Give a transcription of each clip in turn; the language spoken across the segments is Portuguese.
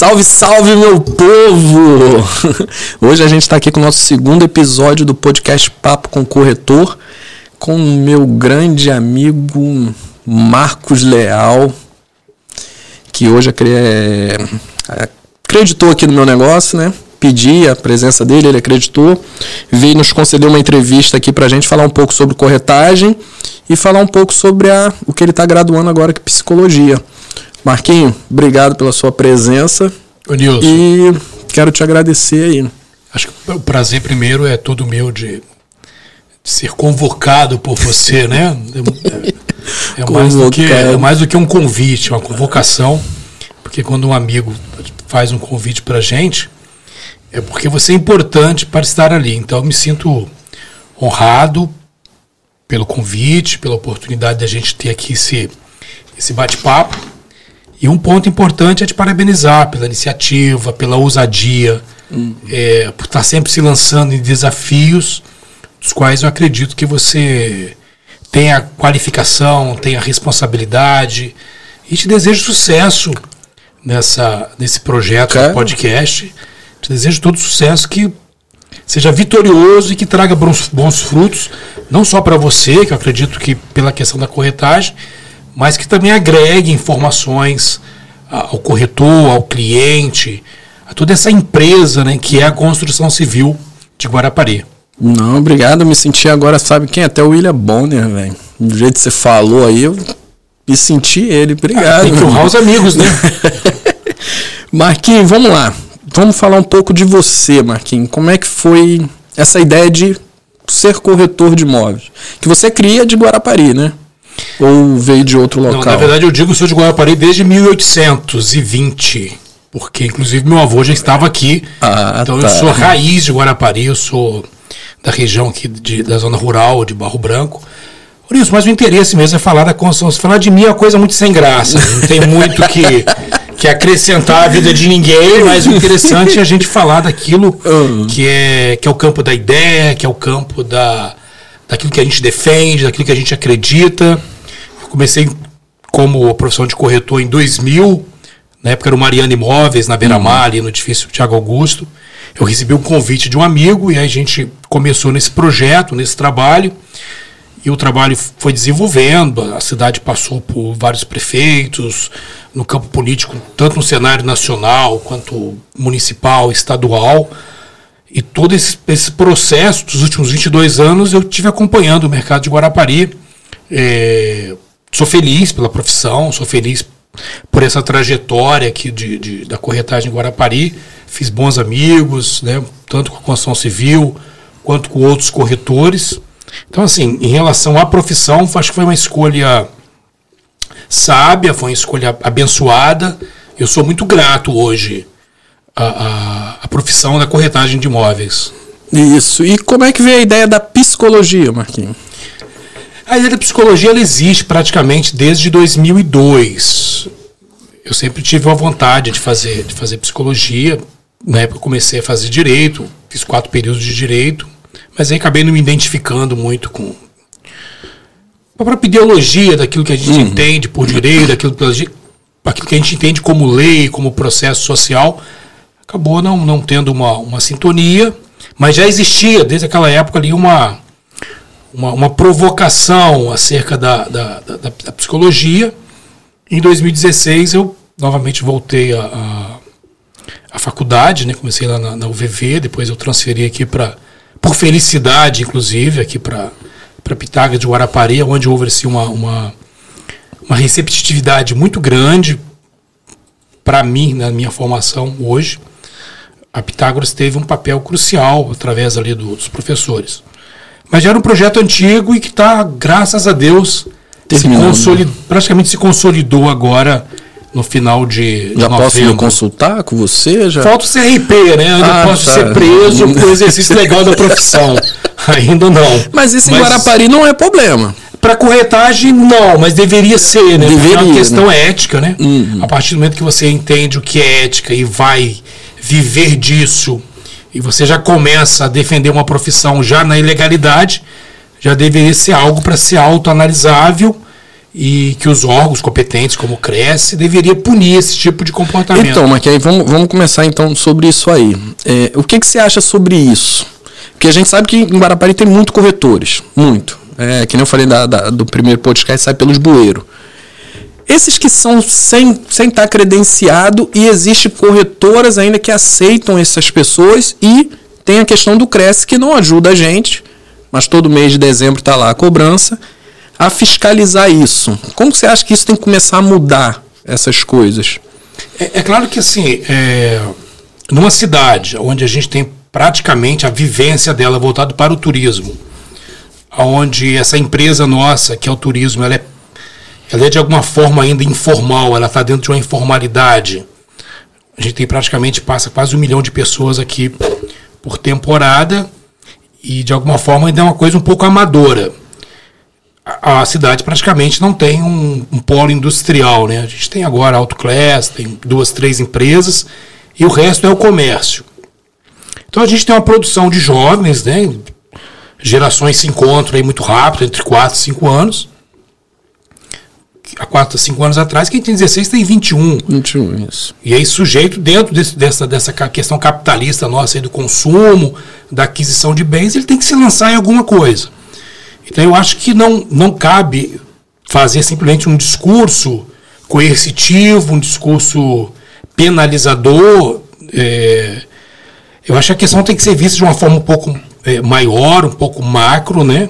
Salve, salve, meu povo! Hoje a gente está aqui com o nosso segundo episódio do podcast Papo com Corretor, com o meu grande amigo Marcos Leal, que hoje é, acreditou aqui no meu negócio, né? Pedi a presença dele, ele acreditou, veio nos conceder uma entrevista aqui para a gente falar um pouco sobre corretagem e falar um pouco sobre a, o que ele está graduando agora, que é psicologia. Marquinho, obrigado pela sua presença. Ô, Nilson. E quero te agradecer aí. Acho que o prazer primeiro é todo meu de, ser convocado por você, né? É, é, mais do que, é mais do que um convite, uma convocação. Porque quando um amigo faz um convite pra gente, é porque você é importante para estar ali. Então eu me sinto honrado pelo convite, pela oportunidade de a gente ter aqui esse, esse bate-papo. E um ponto importante é te parabenizar pela iniciativa, pela ousadia, hum. é, por estar sempre se lançando em desafios, dos quais eu acredito que você tem a qualificação, tem a responsabilidade. E te desejo sucesso nessa, nesse projeto Cara. podcast. Te desejo todo sucesso, que seja vitorioso e que traga bons, bons frutos, não só para você, que eu acredito que pela questão da corretagem, mas que também agregue informações ao corretor, ao cliente, a toda essa empresa né, que é a construção civil de Guarapari. Não, obrigado. Eu me senti agora, sabe quem? Até o William Bonner, velho. Do jeito que você falou aí, eu me senti ele. Obrigado. Ah, tem que honrar os amigos, né? Marquinhos, vamos lá. Vamos falar um pouco de você, Marquinhos. Como é que foi essa ideia de ser corretor de imóveis? Que você cria de Guarapari, né? Ou veio de outro local? Não, na verdade, eu digo que sou de Guarapari desde 1820. Porque, inclusive, meu avô já estava aqui. Ah, então, tá. eu sou raiz de Guarapari, eu sou da região aqui de, da zona rural, de Barro Branco. Por isso, mas o interesse mesmo é falar da construção. Se falar de mim é uma coisa muito sem graça. Não tem muito que, que acrescentar à vida de ninguém, mas o interessante é a gente falar daquilo uhum. que, é, que é o campo da ideia, que é o campo da, daquilo que a gente defende, daquilo que a gente acredita. Comecei como profissão de corretor em 2000, na época era o Mariana Imóveis, na Beira-Mar, uhum. ali no edifício Tiago Augusto. Eu recebi um convite de um amigo e aí a gente começou nesse projeto, nesse trabalho. E o trabalho foi desenvolvendo, a cidade passou por vários prefeitos, no campo político, tanto no cenário nacional quanto municipal, estadual. E todo esse, esse processo dos últimos 22 anos eu tive acompanhando o mercado de Guarapari. É, sou feliz pela profissão, sou feliz por essa trajetória aqui de, de, da corretagem em Guarapari. Fiz bons amigos, né, tanto com a construção civil quanto com outros corretores. Então, assim, em relação à profissão, acho que foi uma escolha sábia, foi uma escolha abençoada. Eu sou muito grato hoje a, a, a profissão da corretagem de imóveis. Isso. E como é que veio a ideia da psicologia, Marquinhos? A ideia da psicologia ela existe praticamente desde 2002. Eu sempre tive a vontade de fazer, de fazer psicologia. Na época eu comecei a fazer direito, fiz quatro períodos de direito, mas aí acabei não me identificando muito com a própria ideologia daquilo que a gente uhum. entende por direito, daquilo, aquilo que a gente entende como lei, como processo social acabou não, não tendo uma, uma sintonia, mas já existia desde aquela época ali uma, uma, uma provocação acerca da, da, da, da, psicologia. Em 2016 eu novamente voltei à a, faculdade, né? comecei lá na, na UVV, depois eu transferi aqui para, por felicidade inclusive, aqui para Pitágoras de Guarapari, onde houve assim, uma, uma, uma receptividade muito grande para mim, na minha formação hoje a Pitágoras teve um papel crucial através ali dos professores. Mas já era um projeto antigo e que está, graças a Deus, se consolid, praticamente se consolidou agora no final de, Já novembro. posso me consultar com você? Já? Falta o CRP, né? Ainda ah, posso tá. ser preso por exercício legal da profissão. Ainda não. Mas isso mas, em Guarapari não é problema. Para corretagem, não, mas deveria ser, né? Deveria, é uma questão né? ética, né? Uhum. A partir do momento que você entende o que é ética e vai viver disso e você já começa a defender uma profissão já na ilegalidade, já deveria ser algo para ser autoanalisável e que os órgãos competentes, como o Cresce, deveria punir esse tipo de comportamento. Então, mas vamos, vamos começar então sobre isso aí. É, o que, que você acha sobre isso? Porque a gente sabe que em Guarapari tem muito corretores, muito. É, que nem eu falei da, da, do primeiro podcast, sai pelos bueiros. Esses que são sem, sem estar credenciado e existe corretoras ainda que aceitam essas pessoas e tem a questão do Cresce que não ajuda a gente, mas todo mês de dezembro está lá a cobrança a fiscalizar isso. Como você acha que isso tem que começar a mudar essas coisas? É, é claro que assim, é, numa cidade onde a gente tem praticamente a vivência dela voltada para o turismo, onde essa empresa nossa, que é o turismo, ela é, ela é de alguma forma ainda informal, ela está dentro de uma informalidade. A gente tem praticamente, passa quase um milhão de pessoas aqui por temporada e de alguma forma ainda é uma coisa um pouco amadora a, cidade praticamente não tem um, um, polo industrial, né? A gente tem agora Autoclass, tem duas, três empresas e o resto é o comércio. Então a gente tem uma produção de jovens, né? Gerações se encontram aí muito rápido, entre 4 e 5 anos. Há 4 a 5 anos atrás, quem tem 16 tem 21. 21, isso. E aí, sujeito, dentro desse, dessa, dessa questão capitalista nossa aí do consumo, da aquisição de bens, ele tem que se lançar em alguma coisa. Então eu acho que não, não cabe fazer simplesmente um discurso coercitivo, um discurso penalizador. É, eu acho que a questão tem que ser vista de uma forma um pouco é, maior, um pouco macro, né?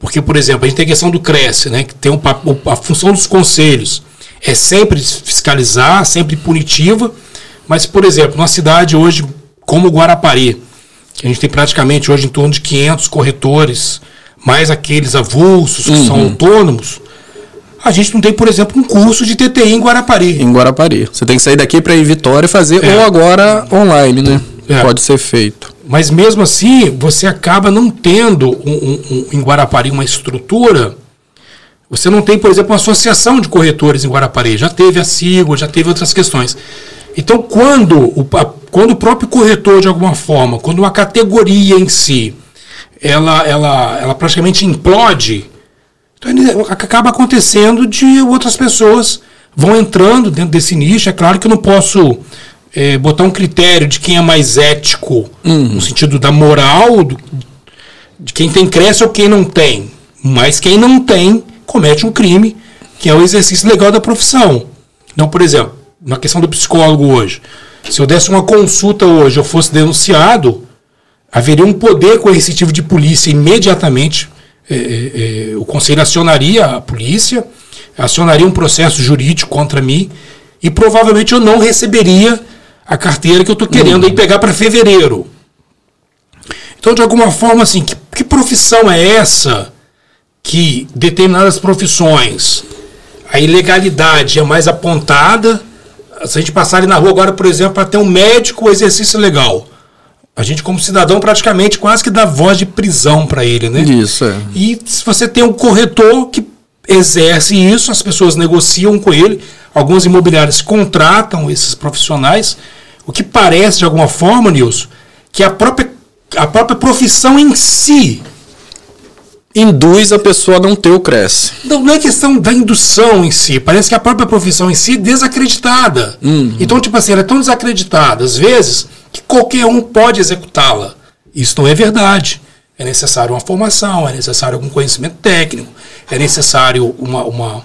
Porque, por exemplo, a gente tem a questão do Cresce, né? Que tem um, a função dos conselhos é sempre fiscalizar, sempre punitiva. Mas, por exemplo, numa cidade hoje como Guarapari, que a gente tem praticamente hoje em torno de 500 corretores, mais aqueles avulsos que uhum. são autônomos, a gente não tem, por exemplo, um curso de TTI em Guarapari. Em Guarapari. Você tem que sair daqui para ir em Vitória e fazer, é. ou agora online, né? É. Pode ser feito. Mas mesmo assim, você acaba não tendo um, um, um, em Guarapari uma estrutura. Você não tem, por exemplo, uma associação de corretores em Guarapari. Já teve a SIGO, já teve outras questões. Então, quando o, a, quando o próprio corretor, de alguma forma, quando uma categoria em si, ela, ela, ela praticamente implode, então acaba acontecendo de outras pessoas vão entrando dentro desse nicho. É claro que eu não posso é, botar um critério de quem é mais ético, uhum. no sentido da moral, do, de quem tem cresce ou quem não tem. Mas quem não tem comete um crime, que é o exercício legal da profissão. Então, por exemplo, na questão do psicólogo hoje, se eu desse uma consulta hoje, eu fosse denunciado, haveria um poder coercitivo de polícia imediatamente. É, é, é, o conselho acionaria a polícia, acionaria um processo jurídico contra mim e provavelmente eu não receberia a carteira que eu estou querendo uhum. aí pegar para fevereiro. Então, de alguma forma, assim, que, que profissão é essa que determinadas profissões a ilegalidade é mais apontada? Se a gente passar ali na rua agora, por exemplo, para ter um médico, o exercício legal a gente, como cidadão, praticamente quase que dá voz de prisão para ele, né? Isso, é. E se você tem um corretor que exerce isso, as pessoas negociam com ele, algumas imobiliárias contratam esses profissionais, o que parece, de alguma forma, Nilson, que a própria, a própria profissão em si induz a pessoa a não ter o cresce. Não, não é questão da indução em si. Parece que a própria profissão em si é desacreditada. Uhum. Então, tipo assim, ela é tão desacreditada, às vezes, que qualquer um pode executá-la. Isso não é verdade. É necessário uma formação, é necessário algum conhecimento técnico, é necessário uma, uma,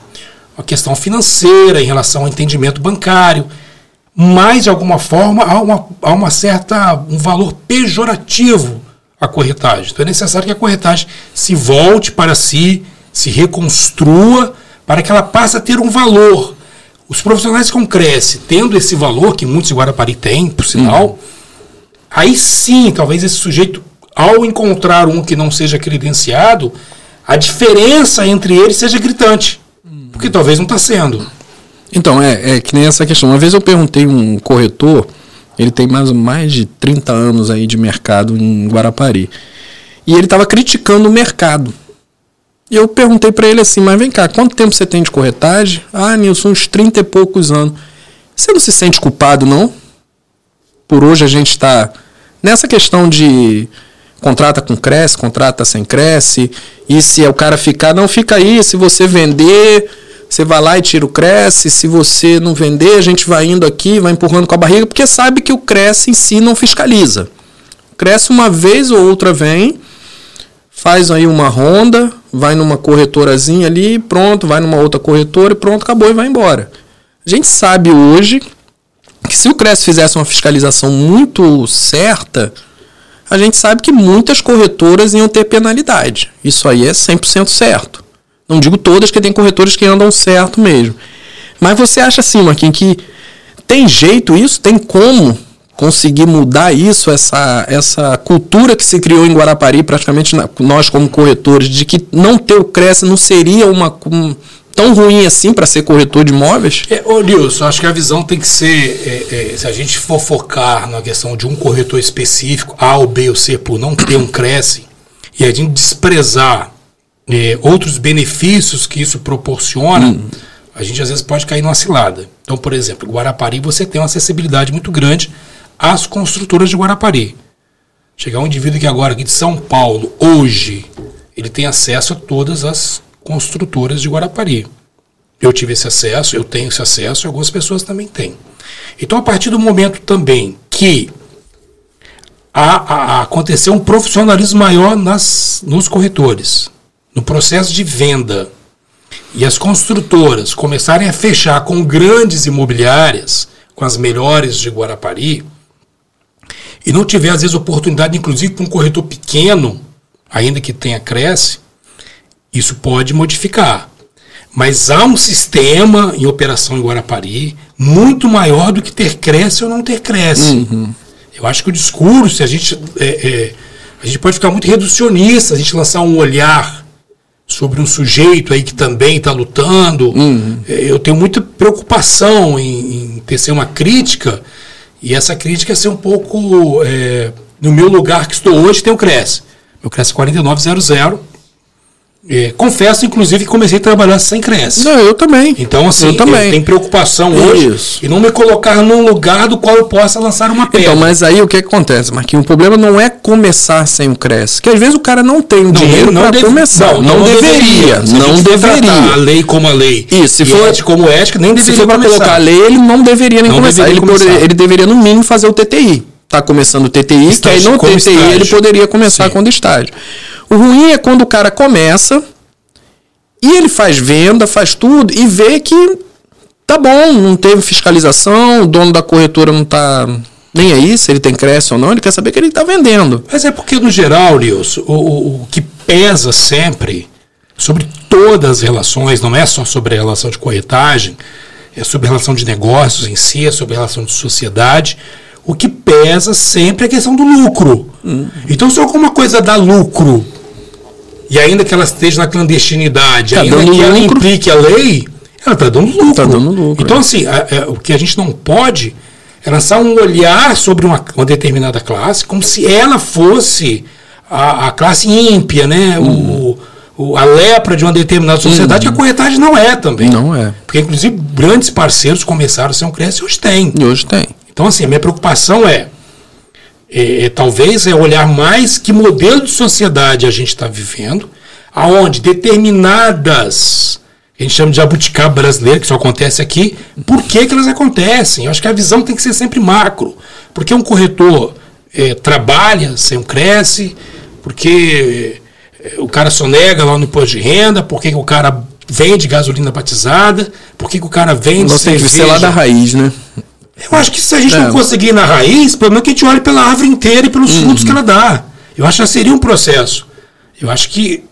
uma questão financeira em relação ao entendimento bancário. Mas, de alguma forma, há uma, há uma certa, um valor pejorativo à corretagem. Então é necessário que a corretagem se volte para si, se reconstrua, para que ela passe a ter um valor. Os profissionais com cresce, tendo esse valor, que muitos em Guarapari têm, por sinal, uhum. Aí sim, talvez esse sujeito, ao encontrar um que não seja credenciado, a diferença entre eles seja gritante. Porque talvez não está sendo. Então, é, é que nem essa questão. Uma vez eu perguntei um corretor, ele tem mais, mais de 30 anos aí de mercado em Guarapari. E ele estava criticando o mercado. E eu perguntei para ele assim, mas vem cá, quanto tempo você tem de corretagem? Ah, Nilson, uns 30 e poucos anos. Você não se sente culpado, não? Por hoje a gente está Nessa questão de contrata com cresce, contrata sem cresce, e se é o cara ficar, não fica aí, se você vender, Você vai lá e tira o Cresce. Se você não vender, a gente vai indo aqui, vai empurrando com a barriga, porque sabe que o Cresce em si não fiscaliza. Cresce uma vez ou outra vem, faz aí uma ronda, vai numa corretorazinha ali, pronto, vai numa outra corretora e pronto, acabou e vai embora. A gente sabe hoje que se o Cresce fizesse uma fiscalização muito certa, a gente sabe que muitas corretoras iam ter penalidade. Isso aí é 100% certo. Não digo todas, que tem corretores que andam certo mesmo. Mas você acha assim, Marquinhos, que tem jeito isso? Tem como conseguir mudar isso, essa, essa cultura que se criou em Guarapari, praticamente nós como corretores, de que não ter o Cresce não seria uma, um, tão ruim assim para ser corretor de imóveis? É, ô Nilson, acho que a visão tem que ser, é, é, se a gente for focar na questão de um corretor específico, A ou B ou C, por não ter um Cresce, e a gente desprezar é, outros benefícios que isso proporciona, hum. a gente às vezes pode cair numa cilada. Então, por exemplo, Guarapari você tem uma acessibilidade muito grande às construtoras de Guarapari. Chegar um indivíduo que agora aqui de São Paulo, hoje, ele tem acesso a todas as construtoras de Guarapari. Eu tive esse acesso, eu tenho esse acesso, e algumas pessoas também têm. Então, a partir do momento também que a, a, a aconteceu um profissionalismo maior nas, nos corretores, processo de venda e as construtoras começarem a fechar com grandes imobiliárias, com as melhores de Guarapari, e não tiver, às vezes, oportunidade, inclusive, para um corretor pequeno, ainda que tenha cresce, isso pode modificar. Mas há um sistema em operação em Guarapari muito maior do que ter cresce ou não ter cresce. Uhum. Eu acho que o discurso, a gente, é, é, a gente pode ficar muito reducionista, a gente lançar um olhar sobre um sujeito aí que também está lutando. Uhum. É, eu tenho muita preocupação em, em tecer uma crítica, e essa crítica é ser um pouco. É, no meu lugar que estou hoje, tem o Cresce. Meu Cresce 4900 é, confesso, inclusive, que comecei a trabalhar sem cresce. Não, eu também. Então, assim, eu também. tenho preocupação hoje Isso. e não me colocar num lugar do qual eu possa lançar uma pedra. Então, mas aí o que acontece, Marquinhos? O problema não é começar sem o cresce. Que às vezes o cara não tem o dinheiro para começar. Não, não, não deveria. Não deveria. A lei como a lei. Isso, se for ética como ética, nem deveria. Se for para colocar a lei, ele não deveria nem não começar. Deveria ele, começar. Ele deveria, no mínimo, fazer o TTI. Está começando o TTI, estágio, que aí no TTI estágio. ele poderia começar Sim. quando estágio. O ruim é quando o cara começa e ele faz venda, faz tudo e vê que tá bom, não teve fiscalização, o dono da corretora não tá nem aí se ele tem crédito ou não, ele quer saber que ele está vendendo. Mas é porque, no geral, o, o, o que pesa sempre sobre todas as relações, não é só sobre a relação de corretagem, é sobre a relação de negócios em si, é sobre a relação de sociedade. O que pesa sempre é a questão do lucro. Hum. Então, se alguma coisa dá lucro e ainda que ela esteja na clandestinidade, tá ainda que lucro. ela implique a lei, ela está dando lucro. Tá dando lucro. Então, é. assim, a, a, o que a gente não pode é lançar um olhar sobre uma, uma determinada classe como se ela fosse a, a classe ímpia, né? Uhum. O, o, a lepra de uma determinada sociedade, uhum. que a corretagem não é também. Não é. Porque, inclusive, grandes parceiros começaram a ser um cresce e hoje tem. E hoje tem. Então, assim, a minha preocupação é é, é, talvez é olhar mais que modelo de sociedade a gente está vivendo, aonde determinadas, a gente chama de jabuticaba brasileira, que só acontece aqui, por que, que elas acontecem? Eu acho que a visão tem que ser sempre macro. Porque um corretor é, trabalha sem um cresce, porque é, o cara sonega lá no imposto de renda, porque o cara vende gasolina batizada, por que o cara vende Nós tem que ser lá da raiz, né? Eu acho que se a gente é. não conseguir ir na raiz, pelo menos que a gente olhe pela árvore inteira e pelos uhum. frutos que ela dá. Eu acho que seria um processo. Eu acho que,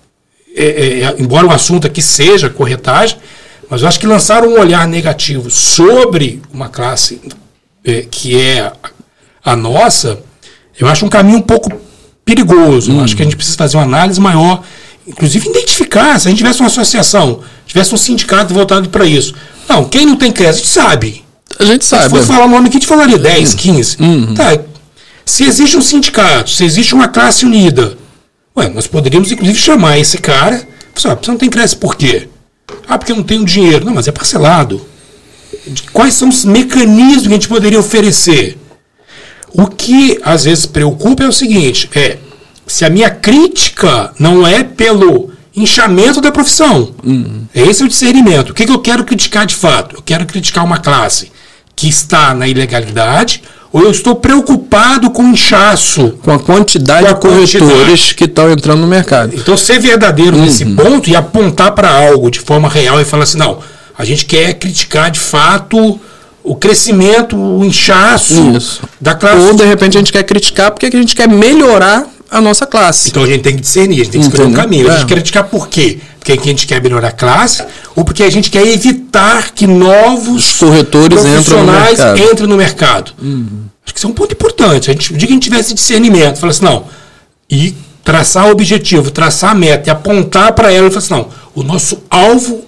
é, é, é, embora o assunto aqui seja corretagem, mas eu acho que lançar um olhar negativo sobre uma classe é, que é a, nossa, eu acho um caminho um pouco perigoso. Eu acho que a gente precisa fazer uma análise maior, inclusive identificar, se a gente tivesse uma associação, tivesse um sindicato voltado para isso. Não, quem não tem crédito sabe. A gente sabe. Se for falar o nome aqui, a gente falaria 10, 15. Uhum. Tá. Se existe um sindicato, se existe uma classe unida, ué, nós poderíamos inclusive chamar esse cara. Pessoal, você não tem crédito por quê? Ah, porque eu não tenho dinheiro. Não, mas é parcelado. Quais são os mecanismos que a gente poderia oferecer? O que às vezes preocupa é o seguinte: é se a minha crítica não é pelo inchamento da profissão. Uhum. Esse é o discernimento. O que, que eu quero criticar de fato? Eu quero criticar uma classe que está na ilegalidade ou eu estou preocupado com o inchaço? Com a quantidade com a de corretores quantidade. que estão entrando no mercado. Então, ser verdadeiro uhum. nesse ponto e apontar para algo de forma real e falar assim: não, a gente quer criticar de fato o crescimento, o inchaço Isso. da classe. Ou de repente a gente quer criticar porque a gente quer melhorar a nossa classe. Então a gente tem que discernir, a gente tem que escolher um caminho. É. A gente quer criticar por quê? Porque a gente quer melhorar a classe ou porque a gente quer evitar que novos Os corretores profissionais entrem no mercado. Entrem no mercado. Uhum. Acho que isso é um ponto importante. A gente, o dia que a gente tivesse discernimento, falar assim, não, e traçar o objetivo, traçar a meta e apontar para ela e falar assim, não, o nosso alvo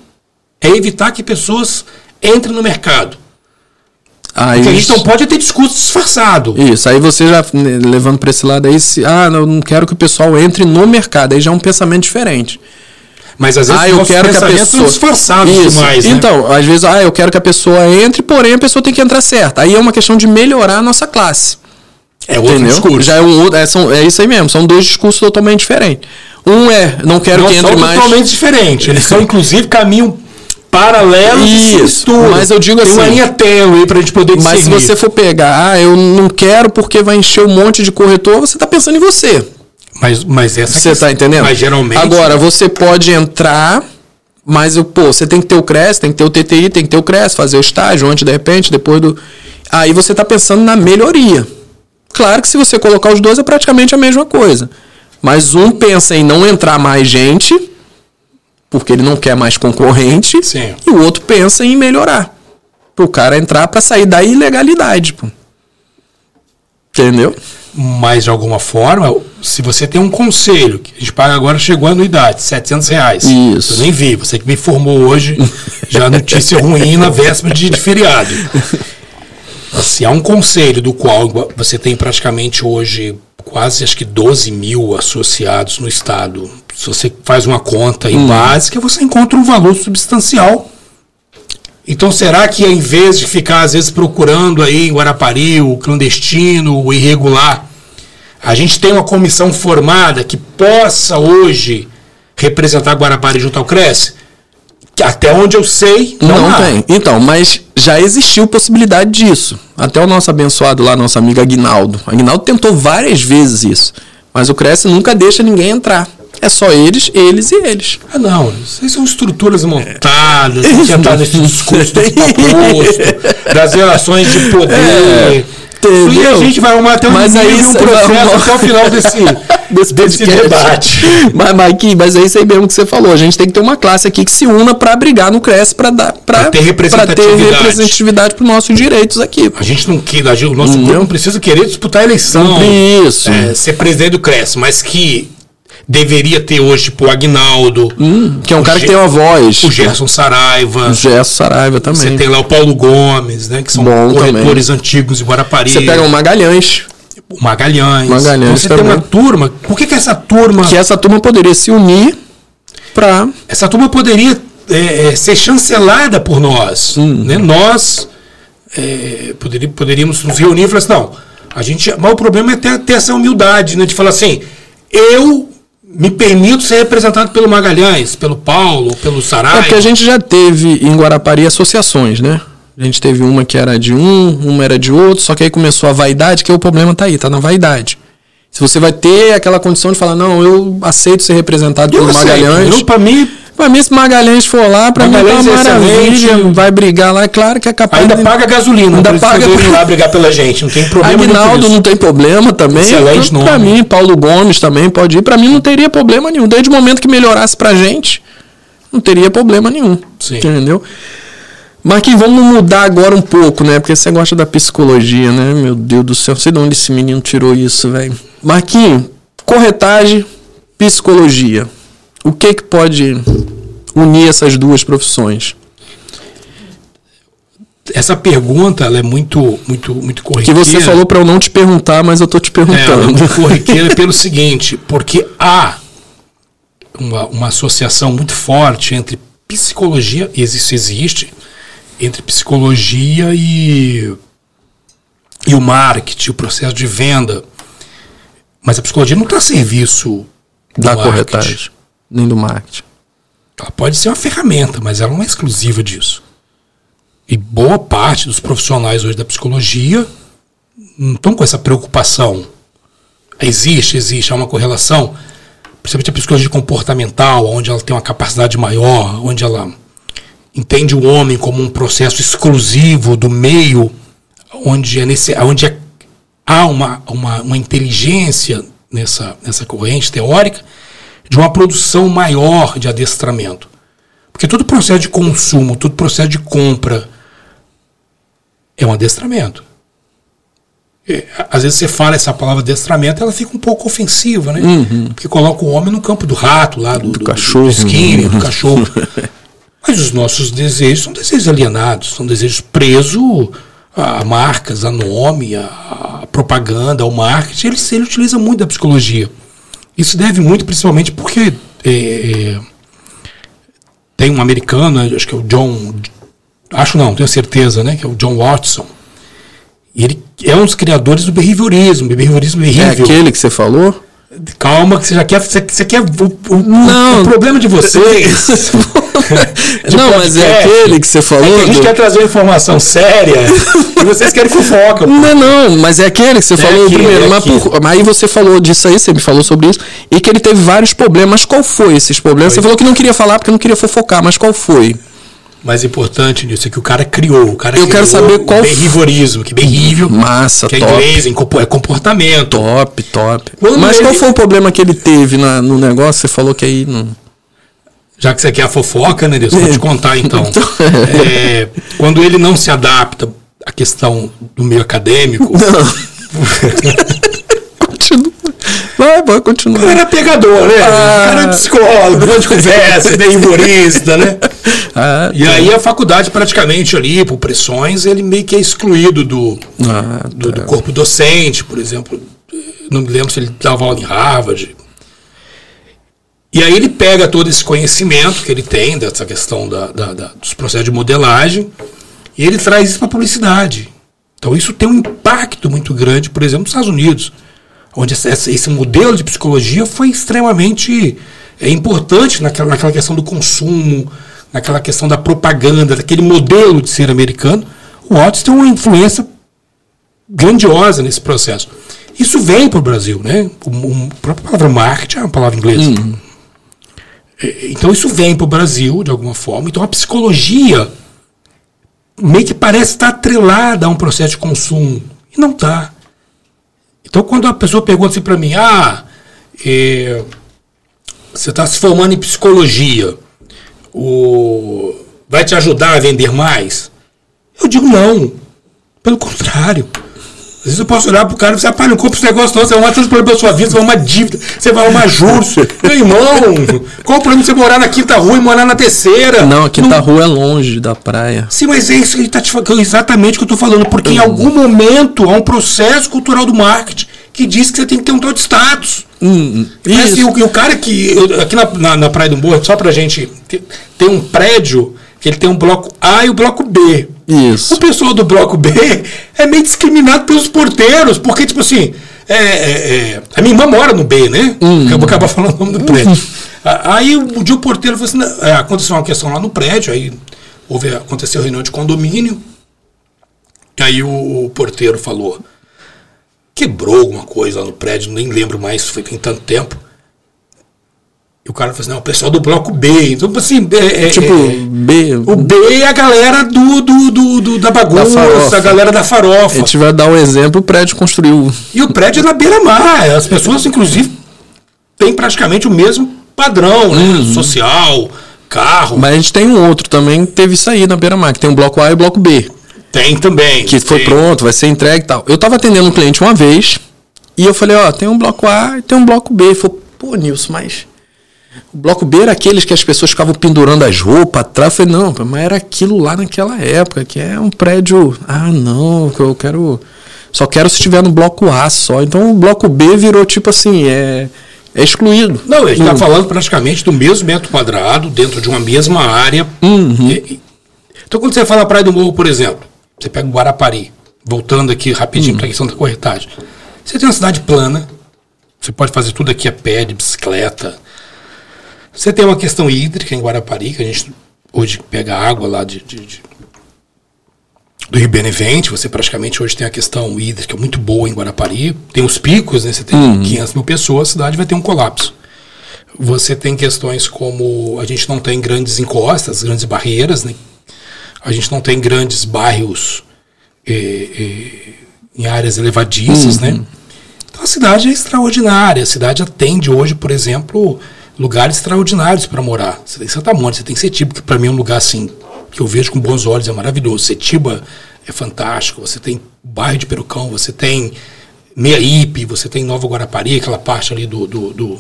é evitar que pessoas entrem no mercado. Ah, Porque a gente não pode ter discurso disfarçado. Isso, aí você já né, levando para esse lado aí, se, ah, eu não quero que o pessoal entre no mercado, aí já é um pensamento diferente. Mas às vezes ah, eu quero que a pessoa disfarçados Isso. demais, né? Então, às vezes, ah, eu quero que a pessoa entre, porém a pessoa tem que entrar certa. Aí é uma questão de melhorar a nossa classe. É outro Entendeu? discurso. Já é um é, são, é isso aí mesmo, são dois discursos totalmente diferentes. Um é, não quero não que entre mais. totalmente diferentes. Eles são, inclusive, caminho paralelo Isso, mas eu digo assim. Tem uma linha tênue pra gente poder. Mas se você for pegar, ah, eu não quero porque vai encher um monte de corretor, você tá pensando em você. Mas, mas essa Você está entendendo? Mas geralmente. Agora, você pode entrar, mas eu, pô, você tem que ter o CRES, tem que ter o TTI, tem que ter o CRES, fazer o estágio antes, de repente, depois do. Aí você está pensando na melhoria. Claro que se você colocar os dois é praticamente a mesma coisa. Mas um pensa em não entrar mais gente, porque ele não quer mais concorrente, Sim. e o outro pensa em melhorar. Para o cara entrar para sair da ilegalidade. Pô. Entendeu? Mas de alguma forma, se você tem um conselho, que a gente paga agora, chegou a anuidade, 700 reais. Isso. Eu nem vi, você que me informou hoje, já notícia ruim na véspera de, de feriado. Se há um conselho do qual você tem praticamente hoje quase acho que 12 mil associados no estado. Se você faz uma conta em hum. básica, você encontra um valor substancial. Então será que em vez de ficar às vezes procurando aí em Guarapari o clandestino, o irregular, a gente tem uma comissão formada que possa hoje representar Guarapari junto ao Cresce? Até onde eu sei, não, não tem. Então, mas já existiu possibilidade disso. Até o nosso abençoado lá, nosso amigo Aguinaldo. Aguinaldo tentou várias vezes isso. Mas o Cresce nunca deixa ninguém entrar. É só eles, eles e eles. Ah, não. Isso são estruturas montadas, que já está nesse discurso do das relações de poder. É. E a gente vai arrumar até um, mas aí, um processo até o final desse, desse, desse debate. Mas, Mike, mas é isso aí mesmo que você falou. A gente tem que ter uma classe aqui que se una para brigar no CRES para dar para ter representatividade para representatividade para os nossos direitos aqui. A gente não quer, o nosso grupo não precisa querer disputar a eleição. Isso. É, ser presidente do CRES, mas que deveria ter hoje, tipo, o Agnaldo. Hum, que é um cara Ge que tem uma voz. O Gerson Saraiva. O Gerson Saraiva também. Você tem lá o Paulo Gomes, né? Que são Bom corretores também. antigos de Guarapari. Você pega o Magalhães. O Magalhães. Magalhães então, você também. tem uma turma. Por que, que essa turma. Que essa turma poderia se unir para. Essa turma poderia é, é, ser chancelada por nós. Hum. Né? Nós é, poderíamos, poderíamos nos reunir e falar assim: não, a gente. Mas o problema é ter, ter essa humildade, né? De falar assim, eu me permito ser representado pelo Magalhães, pelo Paulo, pelo Saraiva. É porque a gente já teve em Guarapari associações, né? A gente teve uma que era de um, uma era de outro, só que aí começou a vaidade, que é o problema tá aí, tá na vaidade. Se você vai ter aquela condição de falar, não, eu aceito ser representado eu pelo aceito. Magalhães. Eu, para mim, Pra mim, se Magalhães for lá, pra Magalhães mim tá uma maravilha. Vai brigar lá, é claro que é capaz. Ainda de... paga gasolina, ainda paga ir lá brigar pela gente, não tem problema. Aguinaldo não tem problema também. Excelente nome. Pra mim, Paulo Gomes também pode ir. Pra mim não teria problema nenhum. Desde o momento que melhorasse pra gente, não teria problema nenhum. Sim. Entendeu? Marquinhos, vamos mudar agora um pouco, né? Porque você gosta da psicologia, né? Meu Deus do céu, não sei de onde esse menino tirou isso, velho. Marquinhos, corretagem, psicologia. O que que pode unir essas duas profissões? Essa pergunta ela é muito, muito, muito corriqueira. Que você falou para eu não te perguntar, mas eu tô te perguntando. É, é muito corriqueira pelo seguinte, porque há uma, uma associação muito forte entre psicologia, existe, existe entre psicologia e, e o marketing, o processo de venda. Mas a psicologia não está a serviço da corretagem. Nem do marketing. Ela pode ser uma ferramenta, mas ela não é exclusiva disso. E boa parte dos profissionais hoje da psicologia não estão com essa preocupação. Existe, existe, há uma correlação, principalmente a psicologia comportamental, onde ela tem uma capacidade maior, onde ela entende o homem como um processo exclusivo do meio, onde, é nesse, onde é, há uma, uma, uma inteligência nessa, nessa corrente teórica de uma produção maior de adestramento. Porque todo processo de consumo, todo processo de compra é um adestramento. É, às vezes você fala essa palavra adestramento, ela fica um pouco ofensiva, né? Uhum. Porque coloca o homem no campo do rato, lá do, do, do cachorro, do, skinner, do cachorro. Mas os nossos desejos são desejos alienados, são desejos presos a marcas, a nome, a propaganda, ao marketing. Ele, ele utiliza muito da psicologia. Isso deve muito, principalmente porque é, é, tem um americano, acho que é o John. Acho não, tenho certeza, né? Que é o John Watson. E ele é um dos criadores do behaviorismo, behaviorismo behavior. É aquele que você falou? Calma, que você já quer. Você, quer. O, o, não. o problema de vocês. não, mas é aquele que você falou. É que a gente do... quer trazer informação séria e vocês querem fofoca. Não, não, mas é aquele que você é falou aqui, primeiro. É mas por, aí você falou disso aí, você me falou sobre isso. E que ele teve vários problemas. Qual foi esses problemas? Foi. Você falou que não queria falar porque não queria fofocar, mas qual foi? Mais importante nisso é que o cara criou. O cara eu quero saber qual. Behaviorismo, que behavior. Massa, que é top. inglês, é comportamento. Top, top. Quando Mas ele... qual foi o problema que ele teve na, no negócio? Você falou que aí não. Já que você quer a fofoca, né, Deus? Vou te contar então. então é, quando ele não se adapta à questão do meio acadêmico. Não. Vai, vai, continua. O cara é pegador, né? Ah. O cara é psicólogo, de conversa, bem humorista, né? Ah, e tá. aí a faculdade praticamente ali, por pressões, ele meio que é excluído do, ah, tá. do, do, corpo docente, por exemplo. Não me lembro se ele dava aula em Harvard. E aí ele pega todo esse conhecimento que ele tem dessa questão da, da, da dos processos de modelagem e ele traz isso para a publicidade. Então isso tem um impacto muito grande, por exemplo, nos Estados Unidos onde esse modelo de psicologia foi extremamente é, importante naquela, naquela questão do consumo, naquela questão da propaganda, daquele modelo de ser americano. O Watts tem uma influência grandiosa nesse processo. Isso vem para o Brasil, né? O, a própria palavra marketing é uma palavra inglesa. Hum. Então isso vem para o Brasil de alguma forma. Então a psicologia meio que parece estar atrelada a um processo de consumo. E não está. Então, quando a pessoa pergunta assim para mim, ah, é, você está se formando em psicologia, o, vai te ajudar a vender mais? Eu digo não. Pelo contrário. Às vezes eu posso olhar pro cara e dizer, rapaz, não compra esse negócio não, você vai arrumar todos os problemas da sua vida, você vai arrumar dívida, você vai arrumar juros. Meu irmão, qual o problema de você morar na quinta rua e morar na terceira? Não, a quinta não... rua é longe da praia. Sim, mas é isso que ele tá te falando, exatamente o que eu tô falando, porque em algum momento há um processo cultural do marketing que diz que você tem que ter um tal de status. Hum, mas, e, o, e o cara que, aqui na, na, na Praia do Morro, só pra gente, tem um prédio que ele tem um bloco A e o bloco B. Isso. O pessoal do bloco B é meio discriminado pelos porteiros, porque, tipo assim, é, é, é, a minha irmã mora no B, né? Uhum. Eu vou acabar falando o nome do prédio. Uhum. Aí um dia o porteiro falou assim: é, aconteceu uma questão lá no prédio, aí houve, aconteceu reunião de condomínio. E aí o, o porteiro falou: quebrou alguma coisa lá no prédio, nem lembro mais, foi tem tanto tempo. E o cara falou assim, não, o pessoal do bloco B. Então, assim, é, é tipo, é, B. O B é a galera do, do, do, do da bagunça, da a galera da farofa. A gente vai dar um exemplo, o prédio construiu. E o prédio é na beira-mar. As pessoas, inclusive, têm praticamente o mesmo padrão, né? Uhum. Social, carro. Mas a gente tem um outro também que teve isso aí na beira-mar, que tem o bloco A e o bloco B. Tem também. Que foi pronto, vai ser entregue e tal. Eu tava atendendo um cliente uma vez e eu falei, ó, tem um bloco A e tem um bloco B. Ele falou, pô, Nilson, mas o bloco B era aqueles que as pessoas ficavam pendurando as roupas atrás. Eu falei, não, mas era aquilo lá naquela época, que é um prédio. Ah, não, que eu quero. Só quero se estiver no bloco A só. Então o bloco B virou tipo assim, é, é excluído. Não, gente está hum. falando praticamente do mesmo metro quadrado, dentro de uma mesma área. Uhum. E, então quando você fala Praia do Morro, por exemplo, você pega o Guarapari, voltando aqui rapidinho hum. para a questão da corretagem. Você tem uma cidade plana, você pode fazer tudo aqui a pé, de bicicleta, Você tem uma questão hídrica em Guarapari, que a gente hoje pega água lá de, de, de do Rio Benevente, você praticamente hoje tem a questão hídrica muito boa em Guarapari, tem os picos, né? Você tem uhum. 500 mil pessoas, a cidade vai ter um colapso. Você tem questões como a gente não tem grandes encostas, grandes barreiras, né? A gente não tem grandes bairros eh, eh, em áreas elevadiças, né? uhum. né? Então a cidade é extraordinária. A cidade atende hoje, por exemplo, lugares extraordinários para morar. Você tem Santa Mônica, você tem Setiba, que para mim é um lugar assim que eu vejo com bons olhos, é maravilhoso. Setiba é fantástico. Você tem bairro de Perucão, você tem Meiaípe, você tem Nova Guarapari, aquela parte ali do, do, do,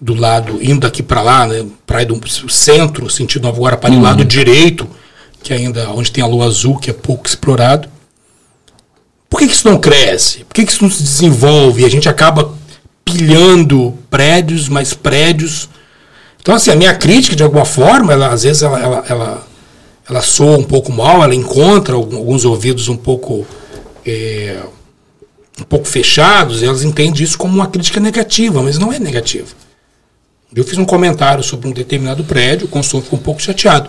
do lado, indo daqui para lá, né, praia do centro, sentido Nova Guarapari, uhum. lado direito, que ainda onde tem a lua azul, que é pouco explorado. Por que, que isso não cresce? Por que, que isso não se desenvolve? E a gente acaba pilhando prédios, mais prédios. Então, assim, a minha crítica, de alguma forma, ela, às vezes ela, ela, ela, ela soa um pouco mal, ela encontra alguns ouvidos um pouco, é, um pouco fechados, e elas entendem isso como uma crítica negativa, mas não é negativa. Eu fiz um comentário sobre um determinado prédio, o consultor ficou um pouco chateado.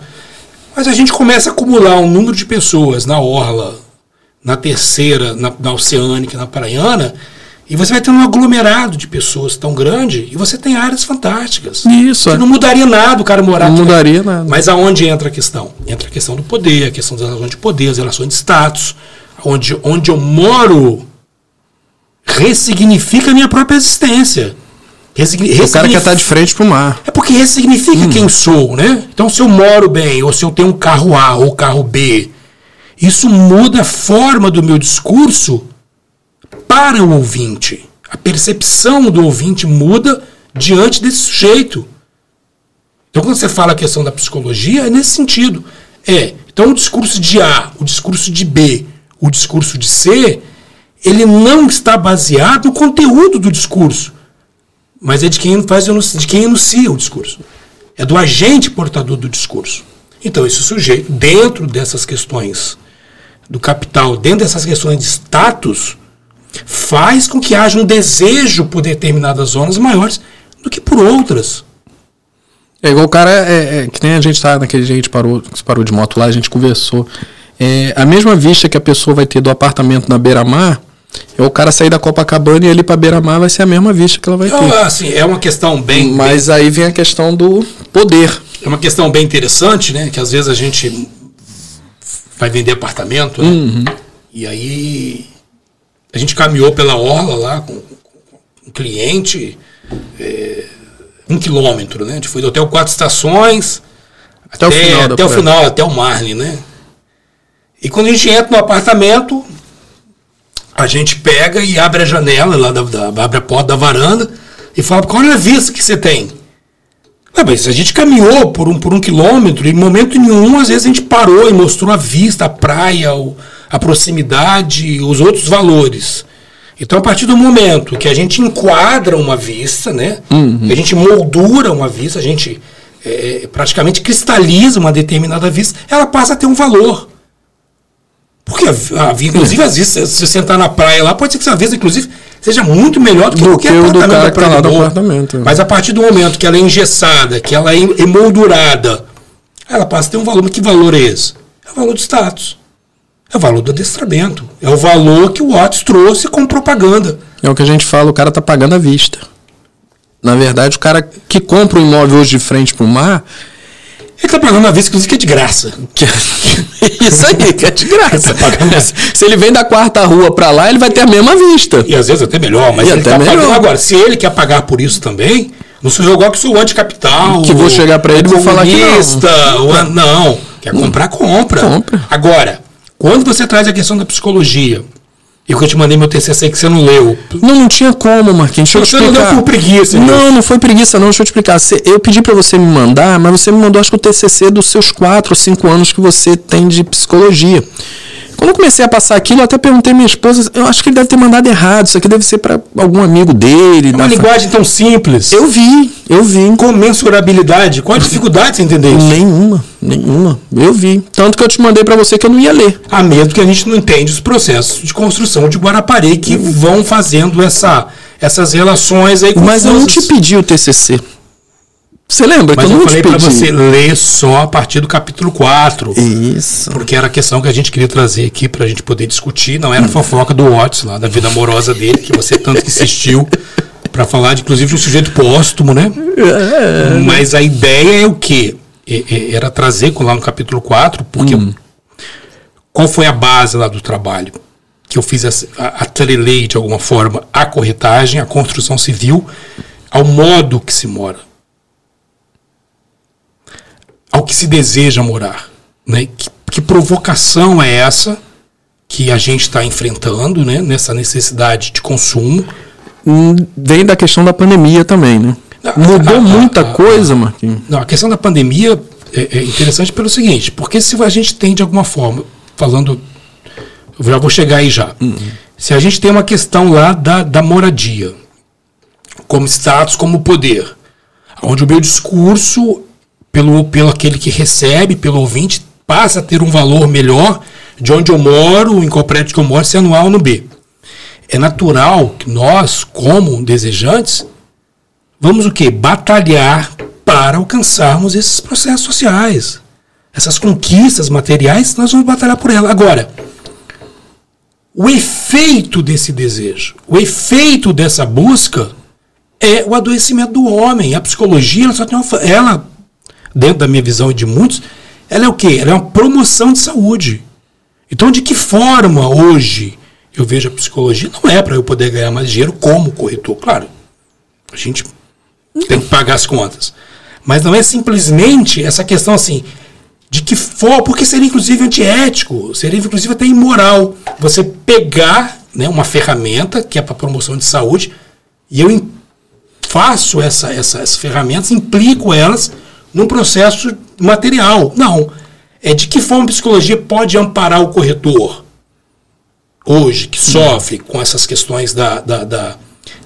Mas a gente começa a acumular um número de pessoas na orla, na terceira, na, na oceânica, na praiana, e você vai ter um aglomerado de pessoas tão grande e você tem áreas fantásticas. Isso. Que é. não mudaria nada o cara morar Não mudaria nada. Mas aonde entra a questão? Entra a questão do poder, a questão das relações de poder, as relações de status. Onde, onde eu moro ressignifica a minha própria existência. Ressignifica... O cara quer estar de frente para o mar. É porque ressignifica hum. quem sou, né? Então, se eu moro bem, ou se eu tenho um carro A ou carro B, isso muda a forma do meu discurso para o ouvinte. A percepção do ouvinte muda diante desse sujeito. Então, quando você fala a questão da psicologia, é nesse sentido. É, então o discurso de A, o discurso de B, o discurso de C, ele não está baseado no conteúdo do discurso, mas é de quem faz de quem enuncia o discurso. É do agente portador do discurso. Então, esse sujeito, dentro dessas questões do capital, dentro dessas questões de status, faz com que haja um desejo por determinadas zonas maiores do que por outras. É igual o cara, é, é, que nem a gente tá naquele dia, a gente parou, parou de moto lá, a gente conversou. É, a mesma vista que a pessoa vai ter do apartamento na beira-mar, é o cara sair da Copacabana e ir ali pra beira-mar vai ser a mesma vista que ela vai ter. assim, é uma questão bem. Mas bem... aí vem a questão do poder. É uma questão bem interessante, né? Que às vezes a gente vai vender apartamento, né? Uhum. E aí a gente caminhou pela orla lá com, com um cliente, é, um quilômetro, né? A gente foi do hotel Quatro Estações até, até o final, até o, final até o Marne, né? E quando a gente entra no apartamento, a gente pega e abre a janela lá, da, da abre a porta da varanda e fala, qual é a vista que você tem? Ah, mas a gente caminhou por um, por um quilômetro e em momento nenhum, às vezes a gente parou e mostrou a vista, a praia, o, a proximidade, os outros valores. Então, a partir do momento que a gente enquadra uma vista, né, uhum. a gente moldura uma vista, a gente é, praticamente cristaliza uma determinada vista, ela passa a ter um valor. Porque, a, a, inclusive, às vezes, se você sentar na praia lá, pode ser que essa vista, inclusive, seja muito melhor do que, do qualquer que apartamento, do cara que tá lá do apartamento. Mas a partir do momento que ela é engessada, que ela é emoldurada, ela passa a ter um valor. Mas que valor é esse? É o valor do status. É o valor do adestramento. É o valor que o Watts trouxe com propaganda. É o que a gente fala, o cara tá pagando à vista. Na verdade, o cara que compra um imóvel hoje de frente para o mar, ele tá pagando uma vista, inclusive, que é de graça. Isso aí, que é de graça. Tá se ele vem da quarta rua para lá, ele vai ter a mesma vista. E às vezes até melhor, mas e ele tá melhor. pagando agora. Se ele quer pagar por isso também, não sou eu igual que sou anticapital. Que vou chegar para ele e vou falar que não. não. Quer comprar, compra. compra. Agora, quando você traz a questão da psicologia, e que eu te mandei meu TCC que você não leu. Não, não tinha como, Marquinhos. Deixa você eu explicar. não deu por preguiça. Não, não foi preguiça, não. Deixa eu te explicar. Eu pedi para você me mandar, mas você me mandou, acho que o TCC dos seus 4 ou 5 anos que você tem de psicologia. Quando eu comecei a passar aquilo, eu até perguntei à minha esposa, eu acho que ele deve ter mandado errado, isso aqui deve ser para algum amigo dele. É uma linguagem tão simples. Eu vi, eu vi. Com mensurabilidade, qual a dificuldade de entender isso? Nenhuma, nenhuma. Eu vi. Tanto que eu te mandei para você que eu não ia ler. A menos que a gente não entende os processos de construção de Guarapari que vão fazendo essa, essas relações aí. Mas eu não te pedi o TCC. Você lembra Mas que eu, eu falei para você ler só a partir do capítulo 4. Isso. Porque era a questão que a gente queria trazer aqui pra gente poder discutir. Não era a fofoca do Watts lá, da vida amorosa dele, que você tanto insistiu para falar, de, inclusive, de um sujeito póstumo, né? É. Mas a ideia é o quê? É- é- Era trazer lá no capítulo 4, porque qual foi a base lá do trabalho? Que eu fiz a- atrelei de alguma forma a corretagem, a construção civil, ao modo que se mora, ao que se deseja morar. Né? Que, que provocação é essa que a gente está enfrentando né? nessa necessidade de consumo? Hum, Vem da questão da pandemia também, né? Ah, Mudou ah, muita ah, ah, coisa, Marquinhos. Não, a questão da pandemia é, é interessante pelo seguinte, porque se a gente tem de alguma forma, falando, eu já vou chegar aí já, se a gente tem uma questão lá da, da moradia, como status, como poder, onde o meu discurso, pelo, pelo aquele que recebe, pelo ouvinte, passa a ter um valor melhor de onde eu moro, em qual prédio que eu moro, se é no A ou no B. É natural que nós, como desejantes, vamos o quê? Batalhar para alcançarmos esses processos sociais. Essas conquistas materiais, nós vamos batalhar por ela. Agora, o efeito desse desejo, o efeito dessa busca é o adoecimento do homem. A psicologia, ela só tem uma, ela, dentro da minha visão e de muitos, ela é o quê? Ela é uma promoção de saúde. Então, de que forma hoje eu vejo a psicologia? Não é para eu poder ganhar mais dinheiro como corretor, claro. A gente tem que pagar as contas. Mas não é simplesmente essa questão assim, de que for, porque seria inclusive antiético, seria inclusive até imoral você pegar né, uma ferramenta que é para promoção de saúde e eu faço essa, essa- essas ferramentas, implico elas num processo material. Não. É de que forma a psicologia pode amparar o corretor hoje, que sofre com essas questões da, da- da-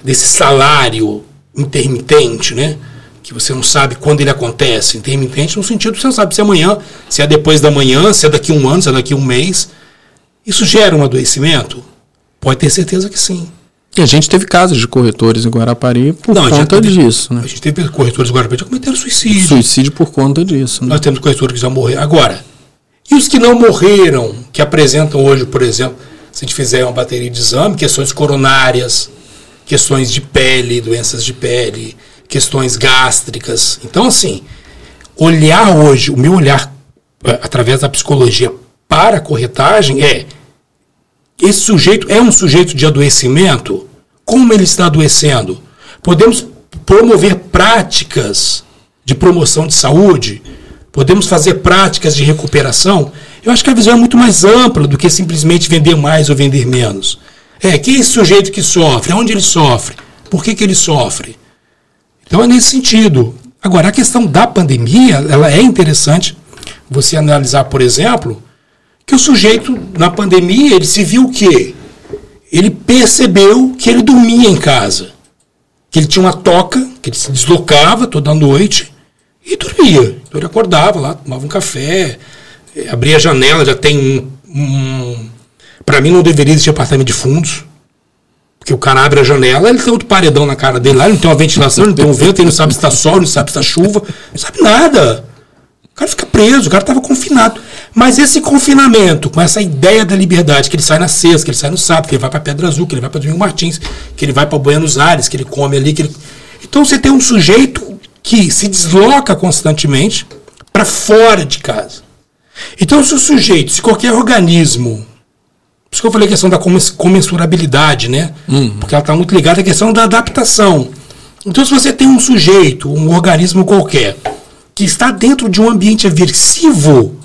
desse salário intermitente, né? Que você não sabe quando ele acontece. Intermitente no sentido você não sabe se é amanhã, se é depois da manhã, se é daqui a um ano, se é daqui a um mês. Isso gera um adoecimento? Pode ter certeza que sim. E a gente teve casos de corretores em Guarapari por Não, conta teve- disso, né? A gente teve corretores agora que cometeram suicídio. Suicídio por conta disso, né? Nós temos corretores que já morreram. Agora, e os que não morreram, que apresentam hoje, por exemplo, se a gente fizer uma bateria de exame, questões coronárias, questões de pele, doenças de pele, questões gástricas. Então, assim, olhar hoje, o meu olhar eh, através da psicologia para a corretagem é esse sujeito é um sujeito de adoecimento? Como ele está adoecendo? Podemos promover práticas de promoção de saúde? Podemos fazer práticas de recuperação? Eu acho que a visão é muito mais ampla do que simplesmente vender mais ou vender menos. É, quem é esse sujeito que sofre? Onde ele sofre? Por que, que ele sofre? Então é nesse sentido. Agora, a questão da pandemia, ela é interessante você analisar, por exemplo, que o sujeito, na pandemia, ele se viu o quê? Ele percebeu que ele dormia em casa. Que ele tinha uma toca, que ele se deslocava toda noite e dormia. Então ele acordava lá, tomava um café, eh, abria a janela, já tem um. um para mim não deveria existir apartamento de fundos. Porque o cara abre a janela, ele tem outro paredão na cara dele lá, ele não tem uma ventilação, ele não tem um vento, ele não sabe se está sol, não sabe se está chuva, não sabe nada. O cara fica preso, o cara estava confinado. Mas esse confinamento, com essa ideia da liberdade, que ele sai na sexta, que ele sai no sábado, que ele vai para Pedra Azul, que ele vai para Domingo Martins, que ele vai para Buenos Aires, que ele come ali. Que ele... Então você tem um sujeito que se desloca constantemente para fora de casa. Então, se o sujeito, se qualquer organismo. Por isso que eu falei a questão da comens- comensurabilidade, né? Porque ela está muito ligada à questão da adaptação. Então, se você tem um sujeito, um organismo qualquer, que está dentro de um ambiente aversivo,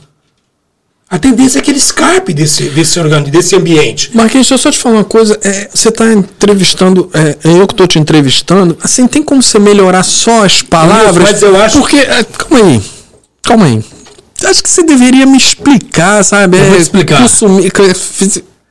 a tendência é que ele escape desse, desse, organ- desse ambiente. Marquinhos, deixa eu só te falar uma coisa. É, você está entrevistando, é, é eu que estou te entrevistando. Assim, tem como você melhorar só as palavras? Mas eu acho- Porque, é, calma aí, calma aí. Acho que você deveria me explicar, sabe? Eu vou É, explicar. consumir-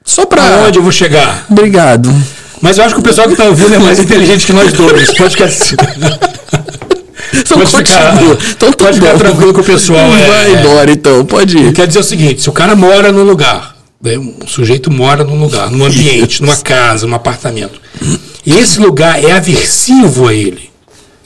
só para. Aonde eu vou chegar? Obrigado. Mas eu acho que o pessoal que está ouvindo é mais inteligente que nós dois. Pode Então, Pode ficar- então, tá pode ficar tranquilo que o pessoal é- Vai embora, então. Pode ir. Quer dizer o seguinte: se o cara mora num lugar, né, um sujeito mora num lugar, num ambiente, numa casa, num apartamento, e esse lugar é aversivo a ele,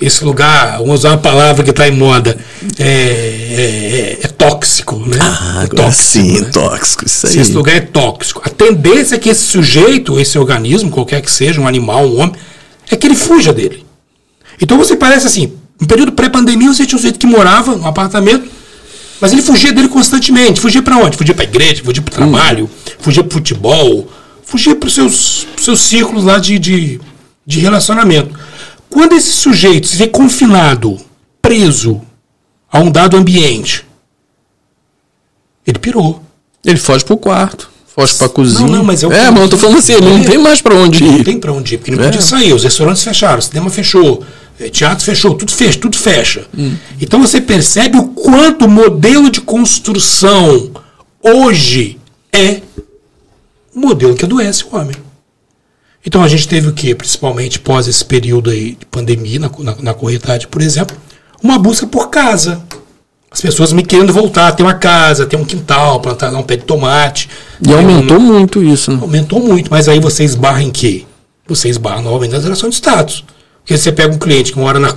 esse lugar, vamos usar uma palavra que está em moda, é, é, é, tóxico, né? Ah, é tóxico, sim, né? tóxico, isso aí. Se esse lugar é tóxico, a tendência é que esse sujeito, esse organismo, qualquer que seja, um animal, um homem, é que ele fuja dele. Então você parece assim, no período pré-pandemia você tinha um sujeito que morava num apartamento, mas ele fugia dele constantemente. Fugia para onde? Fugia para igreja, fugia para trabalho, hum. fugia para futebol, fugia para os seus, seus círculos lá de, de, de relacionamento. Quando esse sujeito se vê confinado, preso a um dado ambiente, ele pirou. Ele foge pro quarto, foge pra cozinha. Não, não, mas eu. É, mas eu tô falando assim, ele não tem mais para onde ir. Não tem para onde ir, porque não é. podia sair. Os restaurantes fecharam, o cinema fechou, é, teatro fechou, tudo fecha, tudo fecha. Hum. Então você percebe o quanto o modelo de construção hoje é o modelo que adoece o homem. Então a gente teve o que, principalmente pós esse período aí de pandemia, na, na, na corretagem, por exemplo, uma busca por casa. As pessoas me querendo voltar, ter uma casa, ter um quintal, plantar um pé de tomate. E aumentou um, muito isso, né? Aumentou muito, mas aí você esbarra em quê? Você esbarra novamente nas relações de status. Porque você pega um cliente que mora na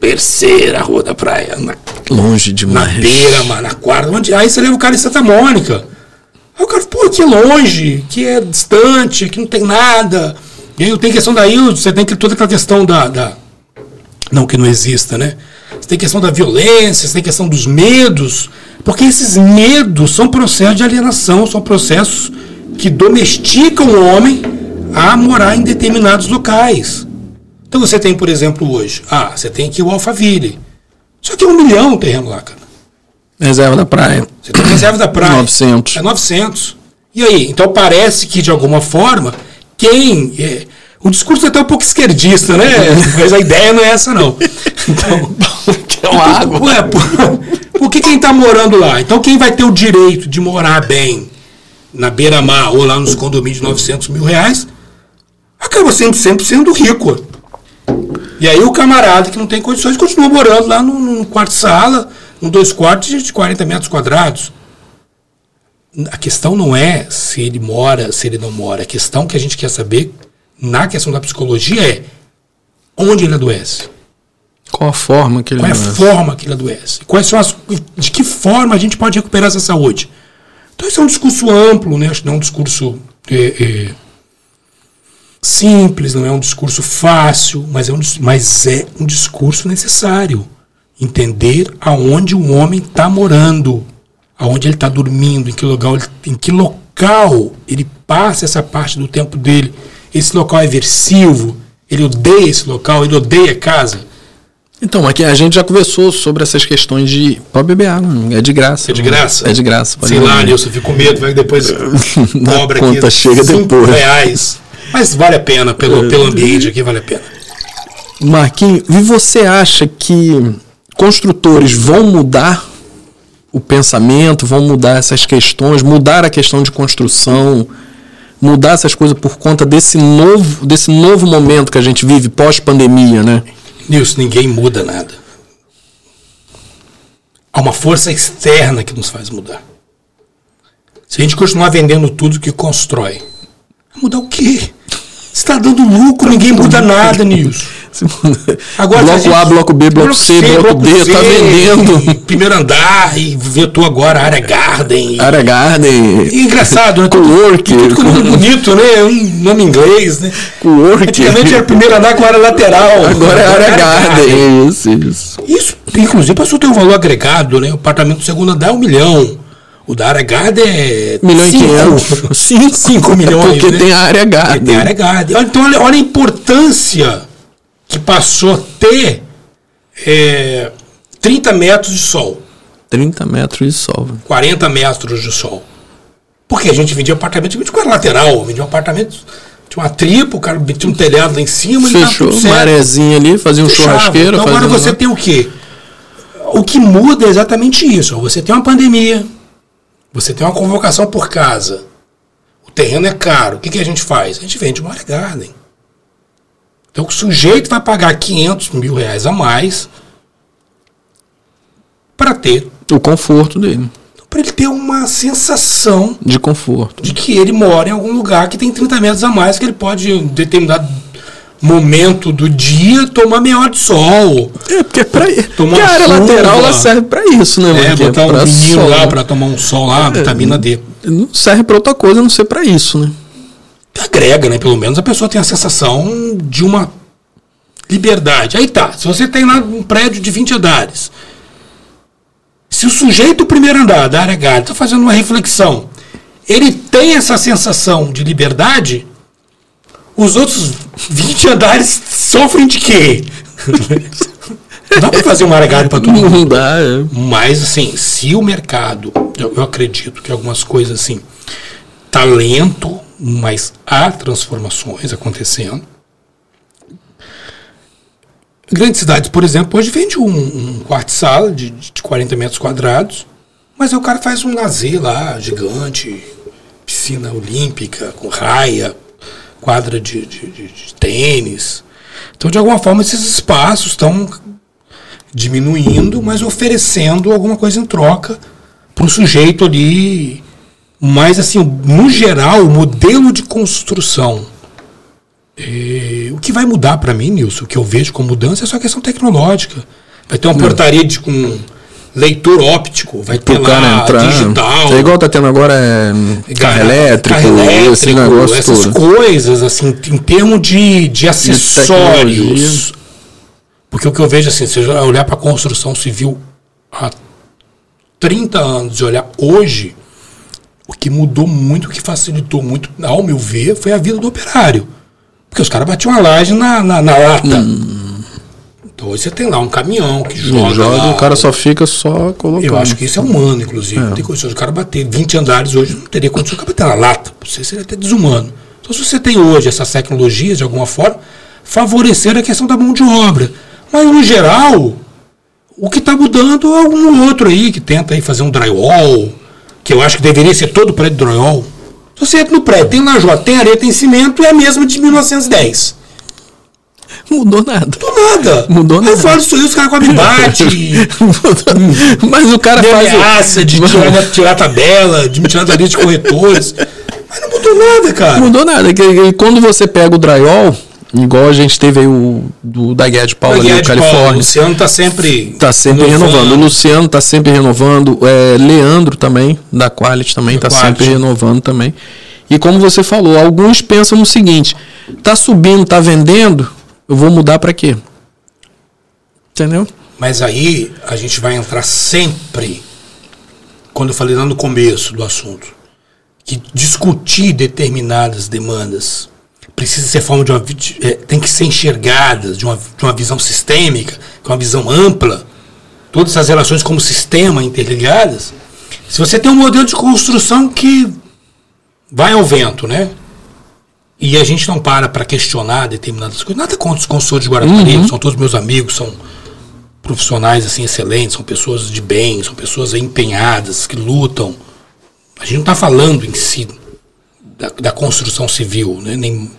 terceira rua da praia, na, longe demais. Na beira, na quarta, onde, aí você leva o cara em Santa Mônica. Aí o cara, pô, que longe, que é distante, que não tem nada. E aí tem questão daí, você tem toda aquela questão da, da. Não que não exista, né? Você tem questão da violência, você tem questão dos medos. Porque esses medos são processos de alienação, são processos que domesticam o homem a morar em determinados locais. Então você tem, por exemplo, hoje, ah, você tem aqui o Alphaville. Só que é um milhão o terreno lá, cara. Reserva da praia. Você tem reserva da praia. 900. É 900. E aí? Então parece que, de alguma forma, quem. É, o discurso é até um pouco esquerdista, né? Mas a ideia não é essa, não. Então, que é uma água. Ué, por, por que quem está morando lá? Então quem vai ter o direito de morar bem na beira-mar ou lá nos condomínios de 900 mil reais acaba sempre, sempre sendo rico. E aí o camarada que não tem condições continua morando lá no, no quarto-sala um dois quartos de 40 metros quadrados. A questão não é se ele mora, se ele não mora. A questão que a gente quer saber na questão da psicologia é onde ele adoece. Qual a forma que ele? Qual é a forma que ele adoece? Quais são as, de que forma a gente pode recuperar essa saúde? Então, isso é um discurso amplo, né? Acho que não é um discurso é, é, simples, não é um discurso fácil, mas é um, mas é um discurso necessário entender aonde o homem está morando, aonde ele está dormindo, em que, local, em que local ele passa essa parte do tempo dele. Esse local é aversivo, ele odeia esse local, ele odeia casa. Então, aqui a gente já conversou sobre essas questões de. Pode beber água, é de graça. É de graça? É de graça. Sei lá, Nilson, fico com medo, vai que depois cobra aqui. conta chega depois. reais. Mas vale a pena, pelo, pelo ambiente aqui, vale a pena. Marquinhos, e você acha que construtores vão mudar o pensamento, vão mudar essas questões, mudar a questão de construção, mudar essas coisas por conta desse novo, desse novo momento que a gente vive pós-pandemia, né? Nilson, ninguém muda nada. Há uma força externa que nos faz mudar. Se a gente continuar vendendo tudo que constrói, mudar o quê? Está dando lucro, ninguém muda nada, Nilson. Agora, bloco gente, A, bloco B, bloco, C, bloco, D, C, tá vendendo. Primeiro andar e vetou agora a área Garden. Área Garden. E, engraçado, né? Co-work. Tudo, tudo com bonito, né? Um nome inglês, né? Co-work. Antigamente era primeiro andar com área lateral. Agora é área Garden. Garden. Isso, isso. Isso, inclusive, passou a ter um valor agregado, né? O apartamento do segundo andar é um milhão. O da área Garden é. Milhão cinco, e quinhentos. Cinco milhões. Porque né? tem a área Garden. Tem a área Garden. Então, olha, olha a importância que passou a ter é, 30 metros de sol. 30 metros de sol. 40 metros de sol. Porque a gente vendia apartamento de quadra lateral, vendia um apartamento. Tinha uma tripa, o cara tinha um telhado lá em cima. Fechou, uma arezinha ali, fazia um Fechava. churrasqueiro. Então agora você tem o quê? O que muda é exatamente isso. Você tem uma pandemia, você tem uma convocação por casa, o terreno é caro. O que, que a gente faz? A gente vende uma área garden. Então o sujeito vai pagar 500 mil reais a mais para ter o conforto dele. Para ele ter uma sensação de conforto. De que ele mora em algum lugar que tem 30 metros a mais, que ele pode, em determinado momento do dia tomar meia hora de sol. É, porque é pra Tomar a área lateral ela serve pra isso, né? É, botar um menino lá pra tomar um sol lá, é, vitamina D. Não serve pra outra coisa a não ser pra isso, né? Agrega, né? Pelo menos a pessoa tem a sensação de uma liberdade. Aí tá, se você tem lá um prédio de 20 andares, se o sujeito do primeiro andar, da área H, está fazendo uma reflexão, ele tem essa sensação de liberdade, os outros 20 andares sofrem de quê? Não dá para fazer uma área para todo mundo. Não dá, é. Mas, assim, se o mercado, eu, eu acredito que algumas coisas assim, tá lento, mas há transformações acontecendo Grandes cidades, por exemplo, hoje vende um, um quarto-sala de, de 40 metros quadrados, mas aí o cara faz um lazer lá, gigante, piscina olímpica, com raia, quadra de, de, de, de tênis. Então, de alguma forma, esses espaços estão diminuindo, mas oferecendo alguma coisa em troca para o sujeito ali. Mas, assim, no geral, o modelo de construção é, o que vai mudar para mim, Nilson, o que eu vejo como mudança é só questão tecnológica. Vai ter uma portaria de, com leitor óptico, vai ter lá entrar. digital. É igual tá tendo agora é, carro, elétrico, carro elétrico, esse negócio essas coisas, assim, em termos de, de acessórios. De Porque o que eu vejo, assim, se eu olhar para a construção civil há 30 anos e olhar hoje, o que mudou muito, o que facilitou muito, ao meu ver, foi a vida do operário. Porque os caras batiam a laje na, na, na lata. Hum. Então hoje você tem lá um caminhão que joga. joga lá, o cara só fica só colocando. Eu acho que isso é humano, inclusive. É. Não tem condições do cara bater 20 andares hoje, não teria condições de bater na lata. Você seria até desumano. Então, se você tem hoje essas tecnologias, de alguma forma, favorecer a questão da mão de obra. Mas, no geral, o que está mudando é algum outro aí que tenta aí fazer um drywall, que eu acho que deveria ser todo prédio drywall. Você entra no prédio, tem lajota, tem areia, tem cimento, é a mesma de 1910. Mudou nada. Mudou nada. Mudou nada. Eu falo isso aí, os caras comem bate. Mas o cara de faz. ameaça de tirar, tirar tabela, de me tirar da lista de corretores. Mas não mudou nada, cara. Mudou nada. Quando você pega o drywall, Igual a gente teve aí o do, da Guia de Paulo ali no Califórnia. o Luciano está sempre. Está sempre renovando. renovando. O Luciano está sempre renovando. É, Leandro também, da Quality também, está sempre renovando também. E como você falou, alguns pensam no seguinte: tá subindo, tá vendendo, eu vou mudar para quê? Entendeu? Mas aí a gente vai entrar sempre, quando eu falei lá no começo do assunto, que discutir determinadas demandas precisa ser forma de uma é, tem que ser enxergadas de uma, de uma visão sistêmica, com uma visão ampla, todas as relações como sistema interligadas. Se você tem um modelo de construção que vai ao vento, né? E a gente não para para questionar determinadas coisas. Nada contra os consultores de Guarapari, uhum. são todos meus amigos, são profissionais assim excelentes, são pessoas de bem, são pessoas empenhadas, que lutam. A gente não está falando em si da, da construção civil, né? Nem,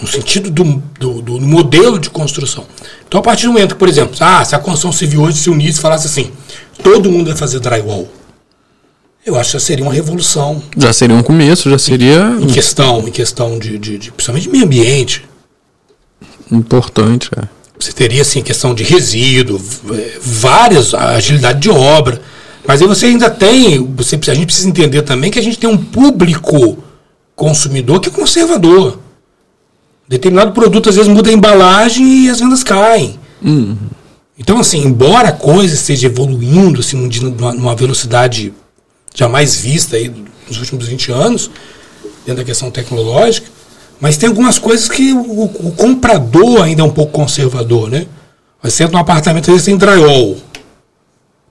no sentido do, do, do, modelo de construção. Então, a partir do momento que, por exemplo, ah, se a construção civil hoje se unisse e falasse assim, todo mundo vai fazer drywall, eu acho que já seria uma revolução. Já seria um começo, já seria. Em, questão, em questão de, de, de, principalmente de meio ambiente. Importante, é. Você teria, assim, questão de resíduo, várias, agilidade de obra. Mas aí você ainda tem, você, a gente precisa entender também que a gente tem um público consumidor que é conservador. Determinado produto às vezes muda a embalagem e as vendas caem. Uhum. Então, assim, embora a coisa esteja evoluindo assim, numa velocidade jamais vista aí nos últimos 20 anos, dentro da questão tecnológica, mas tem algumas coisas que o, o comprador ainda é um pouco conservador, né? Você entra num apartamento, às vezes tem drywall.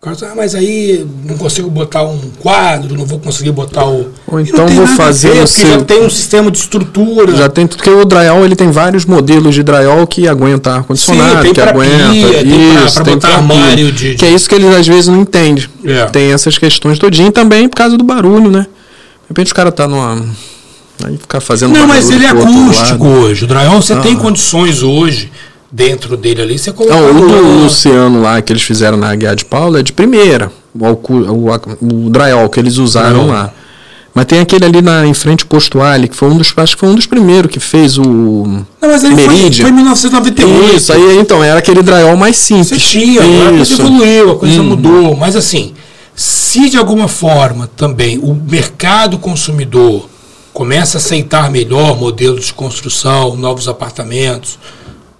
O cara ah, mas aí não consigo botar um quadro, não vou conseguir botar o. Ou então vou fazer. Ver, porque já tem um sistema de estrutura. Já tem tudo que o drywall ele tem vários modelos de drywall que aguenta ar condicionado, que aguenta. Pia, isso, tem botar armário de, de, Que é isso que eles às vezes não entendem. É. Tem essas questões todinho e também por causa do barulho, né? De repente o cara tá numa. Aí ficar fazendo. Não, mas ele é acústico hoje. O drywall você ah. tem condições hoje dentro dele ali, você coloca. Não, o do Luciano lá que eles fizeram na Guia de Paula é de primeira. O, o, o, drywall que eles usaram lá. Mas tem aquele ali na, em frente posto Ali, que foi um dos, acho que foi um dos primeiros que fez o. Não, mas ele foi, foi em 1998. Isso, aí então, era aquele drywall mais simples. Você tinha, a coisa evoluiu, a coisa hum. mudou. Mas assim, se de alguma forma também o mercado consumidor começa a aceitar melhor modelos de construção, novos apartamentos,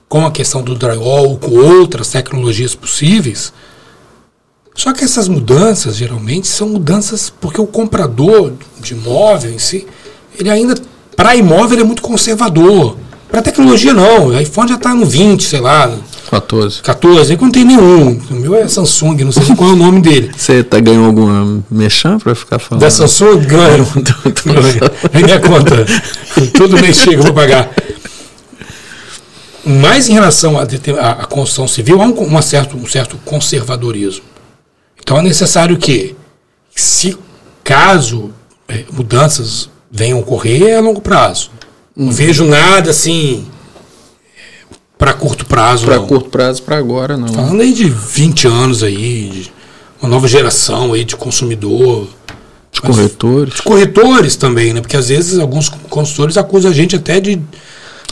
com a questão do drywall, com outras tecnologias possíveis, só que essas mudanças, geralmente, são mudanças porque o comprador de imóvel em si, ele ainda, para imóvel, ele é muito conservador. Para tecnologia, não. O iPhone já está no 20, sei lá. 14. 14. Aí não tem nenhum. O meu é Samsung, não sei qual é o nome dele. Você tá, ganhou alguma mexã para ficar falando? Da Samsung, ganho. Aí minha conta. Todo mês chega, vou pagar. Mas em relação à, construção civil, há um, uma certo, um certo conservadorismo. Então é necessário que, se caso é, mudanças venham a ocorrer, é a longo prazo. Uhum. Não vejo nada assim para curto prazo. Para curto prazo, para agora, não. Falando aí de 20 anos aí, de uma nova geração aí de consumidor. De corretores. De corretores também, né? Porque às vezes alguns consultores acusam a gente até de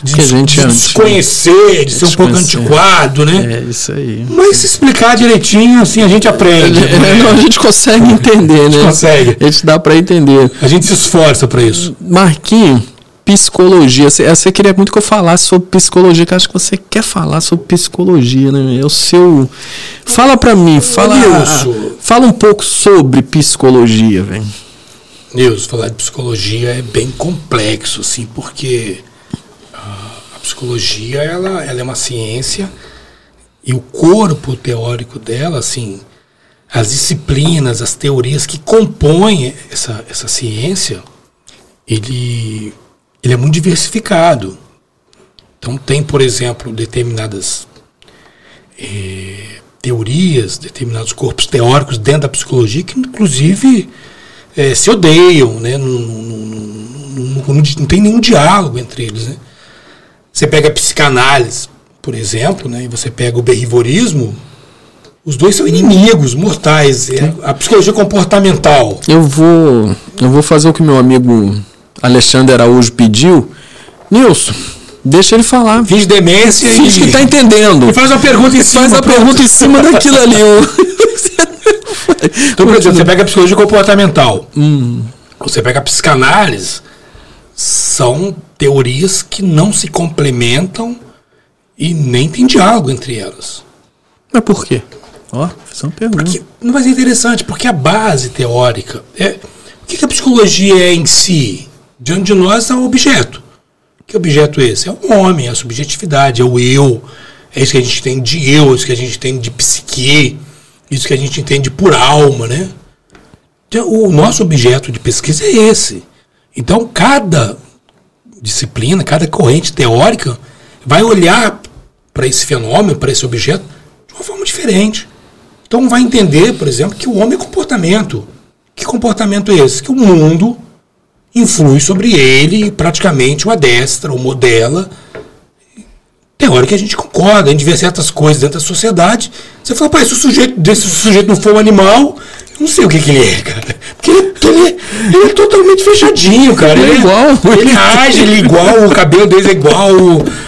de, que a gente de desconhecer, de ser um pouco antiquado, né? É isso aí. Mas se explicar direitinho, assim, a gente aprende. É, né? não, a gente consegue entender, né? consegue. A gente dá para entender. A gente se esforça para isso. Marquinhos, psicologia. Você, você queria muito que eu falasse sobre psicologia, que acho que você quer falar sobre psicologia, né? É o seu. Fala para mim, fala. Nilson. Fala um pouco sobre psicologia, velho. Nilson, falar de psicologia é bem complexo, assim, porque psicologia ela, ela é uma ciência e o corpo teórico dela, assim, as disciplinas, as teorias que compõem essa, essa ciência, ele, ele é muito diversificado. Então tem, por exemplo, determinadas é, teorias, determinados corpos teóricos dentro da psicologia que inclusive é, se odeiam, né? Não, não, não, não, tem nenhum diálogo entre eles. Né? Você pega a psicanálise, por exemplo, né, e você pega o berrivorismo, os dois são inimigos mortais. É a psicologia comportamental. Eu vou, eu vou fazer o que meu amigo Alexandre Araújo pediu. Nilson, deixa ele falar. Finge demência Finge e... que tá entendendo. E faz uma pergunta em cima. Faz a pergunta em cima daquilo ali. então, por exemplo, você pega a psicologia comportamental. Hum. Você pega a psicanálise. São teorias que não se complementam e nem tem diálogo entre elas. Mas por quê? Ó, oh, fiz uma pergunta. Porque, mas é interessante, porque a base teórica. É, o que, a psicologia é em si? Diante de nós é o objeto. Que objeto é esse? É o homem, é a subjetividade, é o eu. É isso que a gente tem de eu, é isso que a gente tem de psique, isso que a gente entende por alma, né? Então, o nosso objeto de pesquisa é esse. Então, cada disciplina, cada corrente teórica vai olhar para esse fenômeno, para esse objeto, de uma forma diferente. Então vai entender, por exemplo, que o homem é comportamento. Que comportamento é esse? Que o mundo influi sobre ele e praticamente o adestra, o modela. Que a gente concorda, a gente vê certas coisas dentro da sociedade. Você fala, pai, se o sujeito, desse sujeito não for um animal, não sei o que, que ele é, cara. Porque ele, ele, ele é totalmente fechadinho, cara. Ele, é é igual. Ele age, ele é igual, o cabelo dele é igual,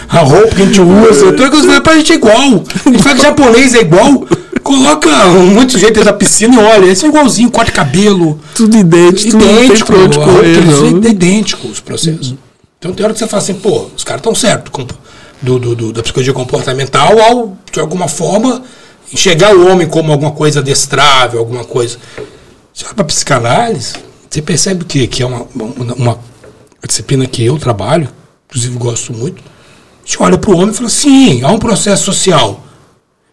a roupa que a gente usa. Toda coisa pra gente é igual. Ele fala que japonês é igual. Coloca um monte de gente dentro da piscina e olha, esse é igualzinho, corte cabelo. Tudo idêntico, idêntico. Tudo não correr, não. É idêntico os processos. Uhum. Então tem hora que você fala assim, pô, os caras estão certos do, do, do, da psicologia comportamental ao, de alguma forma, enxergar o homem como alguma coisa adestrável, alguma coisa. Você olha para psicanálise, você percebe que, que é uma, uma, uma, disciplina que eu trabalho, inclusive gosto muito. Gente olha para o homem e fala: sim, há um processo social.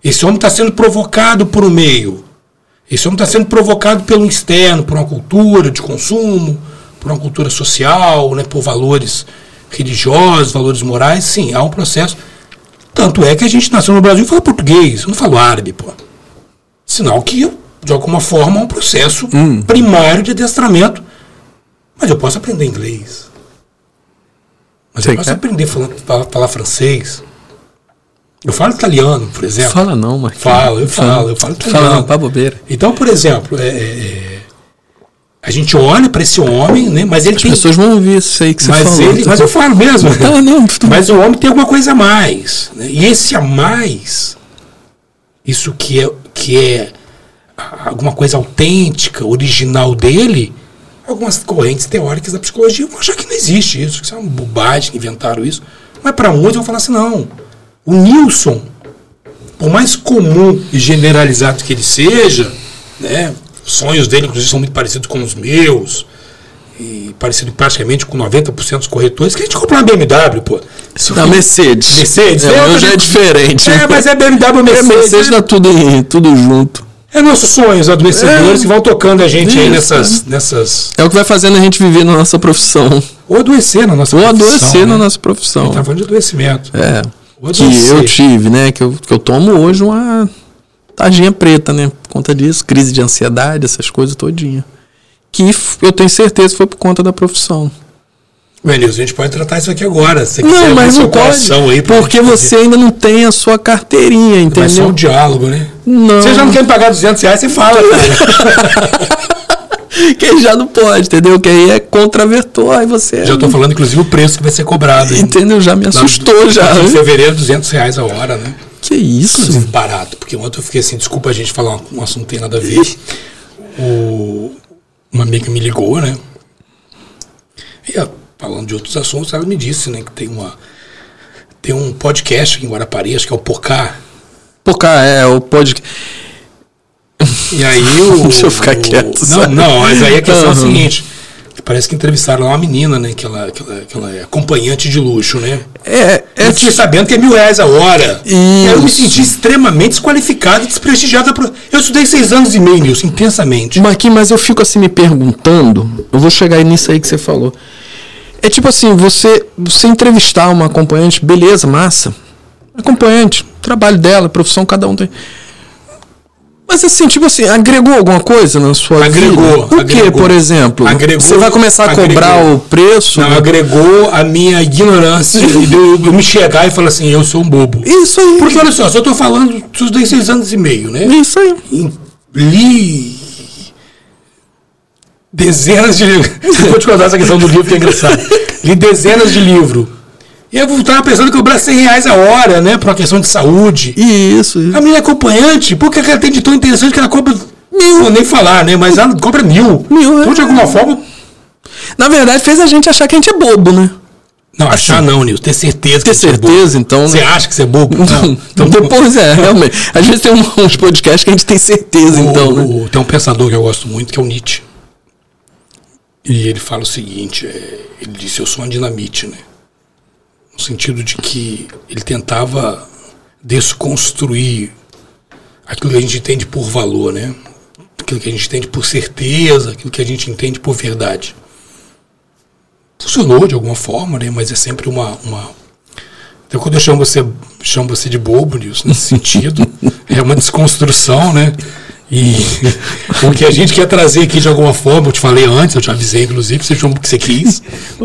Esse homem está sendo provocado por um meio. Esse homem está sendo provocado pelo externo, por uma cultura de consumo, por uma cultura social, né, por valores religiosos, valores morais. Sim, há um processo tanto é que a gente nasceu no Brasil e fala português, não falo árabe, pô. Sinal que, de alguma forma, é um processo hum. primário de adestramento. Mas eu posso aprender inglês. Mas Sei eu posso aprender a falar, falar, falar, francês. Eu falo italiano, por exemplo. Fala não, mas. Falo, eu falo, eu falo italiano. Fala não, pra bobeira. Então, por exemplo, é, é, é A gente olha para esse homem, né? Mas ele As tem. pessoas vão ouvir isso aí que você mas, falou. ele, mas eu falo mesmo. Não, tu- Mas o homem tem alguma coisa a mais. né? E esse a mais, isso que é, que é alguma coisa autêntica, original dele, algumas correntes teóricas da psicologia vão achar que não existe isso, que isso é uma bobagem, que inventaram isso. Mas para muitos vão falar assim, não. O Nilson, por mais comum e generalizado que ele seja, né, os sonhos dele, inclusive, são muito parecidos com os meus, e parecido praticamente com 90% dos corretores, que a gente compra uma BMW, pô. Isso Da Mercedes. Mercedes, É, é, meu mas já é é- diferente. É, mas é BMW É, Mercedes. Mercedes né? tá tudo, tudo junto. É nossos sonhos adoecedores É. que vão tocando a gente aí Isso, nessas, nessas. É o que vai fazendo a gente viver na nossa profissão. Ou adoecer na nossa Ou profissão, adoecer né? na nossa profissão. Tá falando de adoecimento. É. Ou Que eu tive, né? Que eu, que eu tomo hoje uma tarjinha preta, né? Por conta disso, crise de ansiedade, essas coisas todinha. Que eu tenho certeza foi por conta da profissão. Benilson, a gente pode tratar isso aqui agora. Se Não, mas não pode. aí Porque você ainda não tem a sua carteirinha, Vai ser um entendeu? diálogo, né? Não. Você já não quer me pagar 200 reais, você fala. cara. Quem já não pode, entendeu? Que aí é contraventor, aí você. já tô falando, inclusive, o preço que vai ser cobrado. Entendeu? Já me assustou já. aqui Em fevereiro, 200 reais a hora, né? Que isso? Inclusive barato, porque ontem eu fiquei assim, desculpa a gente falar um, assunto que tem nada a ver. O, uma amiga me ligou, né? E ela, falando de outros assuntos, ela me disse, né, que tem uma tem um podcast aqui em Guarapari, acho que é o Pocá. Pô, cara, é o podcast. E aí o. Deixa eu ficar o- quieto, Não, não, mas aí a questão é a seguinte. Parece que entrevistaram lá uma menina, né? Que ela, que ela, que ela é acompanhante de luxo, né? É, é Eu fiquei sabendo que é mil reais a hora. Isso. Eu me senti extremamente desqualificado e desprestigiado. Eu estudei seis anos e meio, Nilson, intensamente. Marquinhos, mas eu fico assim me perguntando, eu vou chegar aí nisso aí que você falou. É tipo assim, você, você entrevistar uma acompanhante, beleza, massa. Acompanhante, trabalho dela, profissão, cada um tem. Mas assim, tipo assim, agregou alguma coisa na sua Agregou, vida? O que, agregou. por exemplo? Agregou, você vai começar a cobrar agregou. o preço? Não, agregou a minha ignorância de eu, eu me chegar e falar assim, eu sou um bobo. Isso aí. Porque olha só, eu tô falando, estudei seis anos e meio, né? Isso aí. Li dezenas de livros. Vou te contar essa questão do livro que é engraçado. Li dezenas de livros. E eu estava pensando que eu cobrava 100 reais a hora, né? Por uma questão de saúde. Isso. A minha acompanhante, por que ela tem de tão interessante que ela cobra. Não vou nem falar, né? Mas ela cobra mil. Mil, é. Então, de alguma forma. Na verdade, fez a gente achar que a gente é bobo, né? Não, achar não, Nilson. Ter certeza Ter que você é bobo. certeza, então. né? Você acha que você é bobo? Não. Então, depois é, realmente. Às vezes tem um- uns podcasts que a gente tem certeza, O- então, né? o- tem um pensador que eu gosto muito, que é o Nietzsche. E ele fala o seguinte: é, ele disse, eu sou uma dinamite, né? No sentido de que ele tentava desconstruir aquilo que a gente entende por valor, né? Aquilo que a gente entende por certeza, aquilo que a gente entende por verdade. Funcionou de alguma forma, né? Mas é sempre uma. uma... Então, quando eu chamo você, chamo você de bobo, Nilson, nesse sentido, é uma desconstrução, né? E o que a gente quer trazer aqui de alguma forma, eu te falei antes, eu te avisei, inclusive, você chama o que você quis.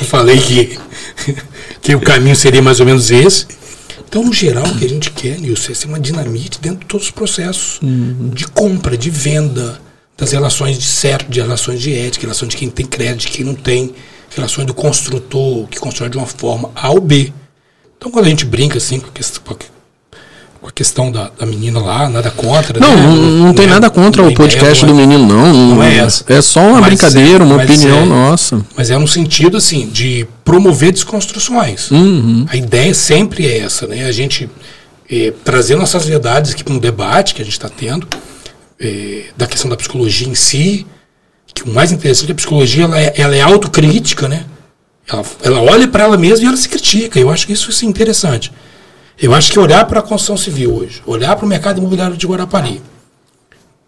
Eu falei que, que o caminho seria mais ou menos esse. Então, no geral, o que a gente quer, Nilson, é ser uma dinamite dentro de todos os processos de compra, de venda, das relações de certo, de relações de ética, relações de quem tem crédito, de quem não tem, relações do construtor, que constrói de uma forma A ou B. Então, quando a gente brinca assim com a a questão da, da menina lá, nada contra. Não, né? não, não tem é- nada contra o ideia podcast não do é- menino, não. não é essa. É só uma Mas brincadeira, é- uma opinião é- nossa. Mas é no sentido, assim, de promover desconstruções. Uhum. A ideia sempre é essa, né? A gente eh, trazer nossas verdades aqui para um debate que a gente está tendo, eh, da questão da psicologia em si, que o mais interessante é que a psicologia ela é, ela é autocrítica, né? Ela, ela olha para ela mesma e ela se critica. Eu acho que isso é interessante. Eu acho que olhar para a construção civil hoje, olhar para o mercado imobiliário de Guarapari,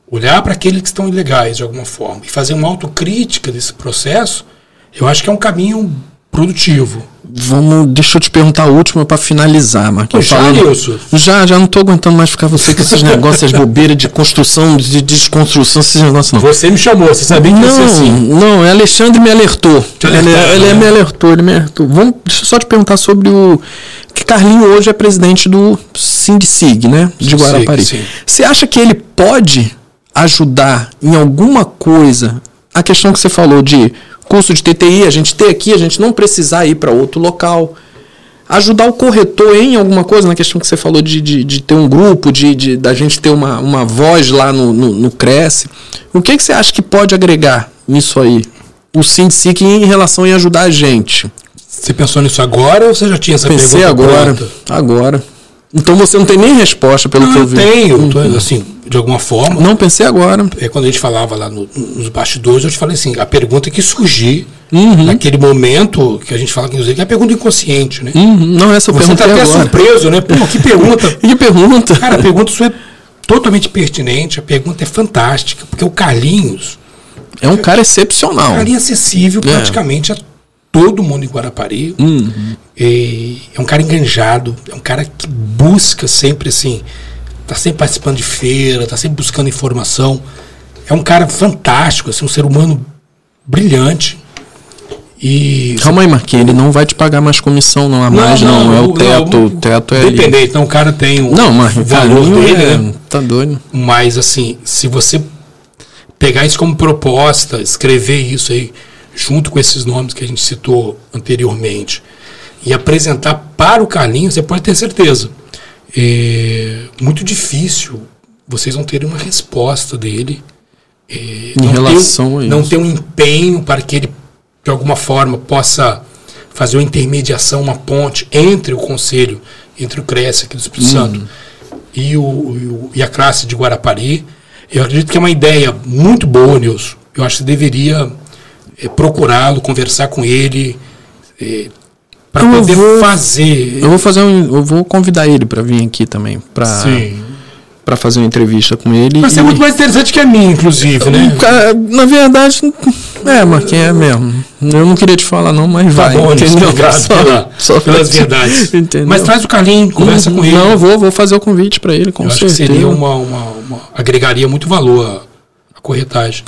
olhar para aqueles que estão ilegais de alguma forma e fazer uma autocrítica desse processo, eu acho que é um caminho produtivo. Vamos, deixa eu te perguntar a última pra finalizar, Marquinhos. Já, Nilson? Já, já não tô aguentando mais ficar você com esses negócios, bobeiras de construção, de desconstrução, esses negócios não. Você me chamou, você sabia que ia ser Não, assim. não, é Alexandre me alertou. Ele, alertaram, ele né? me alertou, ele me alertou. Vamos, deixa eu só te perguntar sobre o. Que Carlinho hoje é presidente do Sindicig, né? De Guarapari. sim. Você acha que ele pode ajudar em alguma coisa a questão que você falou de curso de TTI, a gente ter aqui, a gente não precisar ir para outro local. Ajudar o corretor em alguma coisa, na questão que você falou de, de, de ter um grupo, de, de da gente ter uma, uma voz lá no, no, no Cresce. O que, que você acha que pode agregar nisso aí? O SINDSIC em relação em ajudar a gente. Você pensou nisso agora ou você já tinha essa Pensei pergunta agora, pronta? agora. Então você não tem nem resposta pelo não, que eu vi. Tenho, tô, assim, de alguma forma. Não pensei agora. É quando a gente falava lá no, nos bastidores, eu te falei assim, a pergunta que surgir uhum. naquele momento que a gente fala que é a pergunta inconsciente, né? Uhum. Não, essa Você está até agora. surpreso, né? Pô, que pergunta. que pergunta. Cara, a pergunta sua é totalmente pertinente, a pergunta é fantástica, porque o Carlinhos é um cara excepcional. Um cara acessível é. praticamente a todo mundo em Guarapari. Uhum. É, um cara enganjado, é um cara que busca sempre assim, tá sempre participando de feira, tá sempre buscando informação. É um cara fantástico, assim, um ser humano brilhante. E Calma aí, Marquinhos, ele não vai te pagar mais comissão, não há mais, não. não, é o teto. Não, o teto é. Dependente, então o cara tem um não, mas valor dele, é, né? Tá doido. Mas assim, se você pegar isso como proposta, escrever isso aí, junto com esses nomes que a gente citou anteriormente, e apresentar para o Carlinhos, você pode ter certeza. É muito difícil vocês vão ter uma resposta dele. É, em relação a isso. Não ter um empenho para que ele, de alguma forma, possa fazer uma intermediação, uma ponte entre o Conselho, entre o Cresce aqui do Espírito hum. Santo e, o, e a classe de Guarapari. Eu acredito que é uma ideia muito boa, Nilson. Eu acho que deveria é, procurá-lo, conversar com ele, é, para poder vou, fazer. Eu vou fazer um, eu vou convidar ele para vir aqui também, para para fazer uma entrevista com ele. Vai ser e... muito mais interessante que a minha, inclusive, né? Na verdade, é, Marquinhos, é mesmo. Eu não queria te falar não, mas tá vai. Bom, entendeu? Obrigado só, pela, só pelas verdades. Entendeu? Mas traz o Carlinho, conversa não, com ele. Não, vou, vou fazer o convite para ele, com eu certeza. Acho que seria uma, uma, uma, agregaria muito valor à, à corretagem.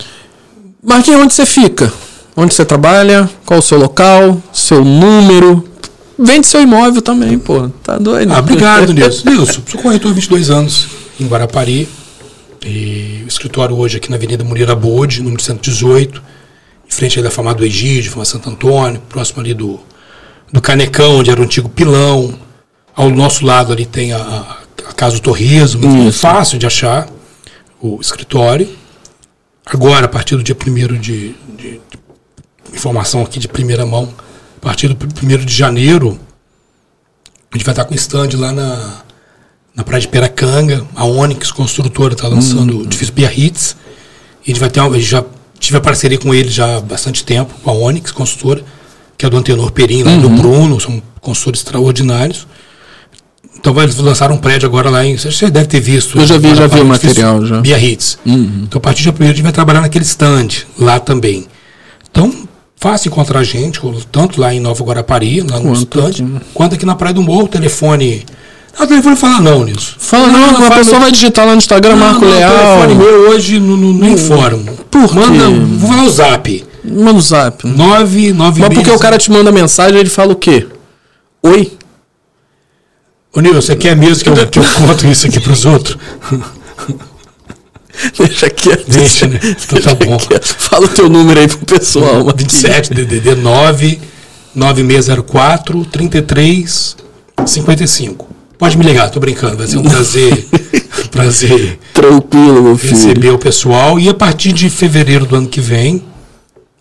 Marquinhos, onde você fica? Onde você trabalha? Qual o seu local? Seu número? Vende seu imóvel também, pô. Tá doido. Ah, obrigado, Nilson. Nilson, sou corretor há 22 anos em Guarapari. E o escritório hoje aqui na Avenida Moreira Bode, número 118, em frente da Famado Egídio, Fama Santo Antônio, próximo ali do, do Canecão, onde era o antigo pilão. Ao nosso lado ali tem a, a Casa do Torresmo, muito fácil de achar o escritório. Agora, a partir do dia 1 de, de, de, informação aqui de primeira mão, a partir do 1 de janeiro, a gente vai estar com stand lá na, na Praia de Peracanga. A Onyx Construtora está lançando uhum. o edifício Biarritz. E a gente vai ter uma, a gente já tive a parceria com ele já há bastante tempo, com a Onyx Construtora, que é do Antenor Perim, lá uhum. do Bruno, são consultores extraordinários. Então vai lançar um prédio agora lá em. Você deve ter visto. Eu já vi, já vi o material. Já. Biarritz. Uhum. Então a partir de primeiro a gente vai trabalhar naquele stand lá também. Então, fácil encontrar a gente, tanto lá em Nova Guarapari, lá no stand, aqui. quanto aqui na Praia do Morro, telefone ah, o telefone fala não nisso. Fala não, não, não a pessoa vai digitar lá no Instagram, não, Marco não, Leal. O telefone meu hoje no, no, no informo. Por Manda, quê? Vou falar o zap. Manda o zap. 9, 9 Mas porque o cara te manda mensagem, ele fala o quê? Oi? Ô Nilson, você quer mesmo que eu, que eu conto isso aqui pros outros? Deixa quieto. Deixa, né? Então tá bom. Quieto. Fala o teu número aí pro pessoal. 27 DDD 9 9604 33 55. Pode me ligar, tô brincando. Vai ser um prazer. prazer. Tranquilo, meu filho. Receber o pessoal. E a partir de fevereiro do ano que vem,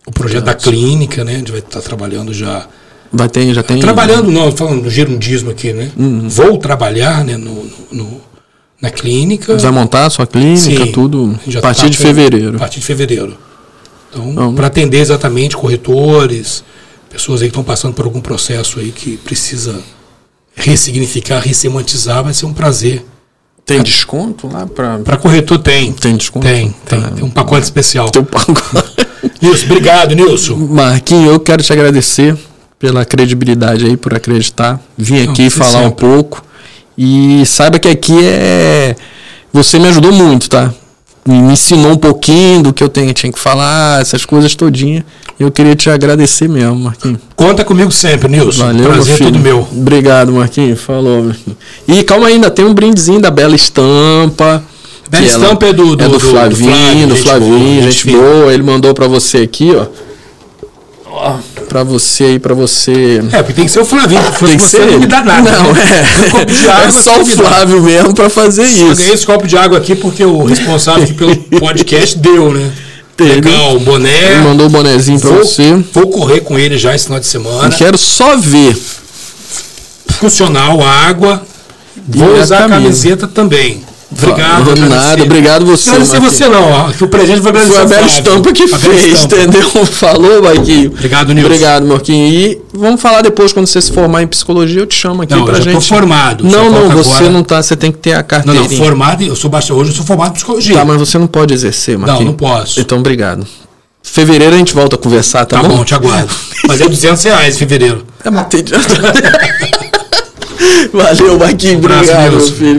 o projeto da clínica, né? A gente vai estar trabalhando já. Vai ter, já tem. Trabalhando, não, falando do gerundismo aqui, né? Uhum. Vou trabalhar né, no, no, na clínica. Vai montar a sua clínica, Sim, tudo. A partir tá de fevereiro. A partir de fevereiro. Então, para atender exatamente corretores, pessoas aí que estão passando por algum processo aí que precisa ressignificar, ressemantizar, vai ser um prazer. Tem desconto lá para. Para corretor tem. Tem desconto? Tem, tem. Tá. Tem um pacote especial. Tem um pacote. Nilson, obrigado, Nilson. Marquinhos, eu quero te agradecer pela credibilidade aí, por acreditar. Vim aqui Não, falar sempre. um pouco. E saiba que aqui é. Você me ajudou muito, tá? me ensinou um pouquinho do que eu tinha, tinha que falar, essas coisas todinha. Eu queria te agradecer mesmo, Marquinhos. Conta comigo sempre, Nilson. Valeu, Prazer meu tudo meu. Obrigado, Marquinhos. Falou, Marquinhos. E calma ainda, tem um brindezinho da Bela Estampa. Bela Estampa é do, do, é do, Flavinho, do Flavinho, gente, gente boa. Ele mandou para você aqui, ó. Pra você aí, pra você. É, porque tem que ser o Flavinho. Tem que ser não me dá nada. Não, né? é. é só o Flávio mesmo pra fazer isso. Eu ganhei esse copo de água aqui porque o responsável pelo podcast deu, né? Legal, o boné. Ele mandou o bonézinho pra vou, você. Vou correr com ele já esse final de semana. Eu quero só ver. Funcional, água. Vou usar a camiseta também. Obrigado. Não, nada, obrigado você. Não agradecer você não, que o presente foi Foi a Bela Estampa que a fez, estampa. entendeu? Falou, Marquinho. Obrigado, Nilson. Obrigado, Marquinho. E vamos falar depois, quando você se formar em psicologia, eu te chamo aqui não, pra eu gente. Não, formado. Não, não, você agora... não tá, você tem que ter a carteira. Não, não, formado, eu sou bastante, hoje eu sou formado em psicologia. Tá, mas você não pode exercer, Marquinho. Não, não posso. Então, obrigado. Fevereiro a gente volta a conversar, tá, tá bom? Tá bom, te aguardo. Mas é 200 reais em fevereiro. É, mas tem... Valeu, Marquinho. Obrigado, meu filho.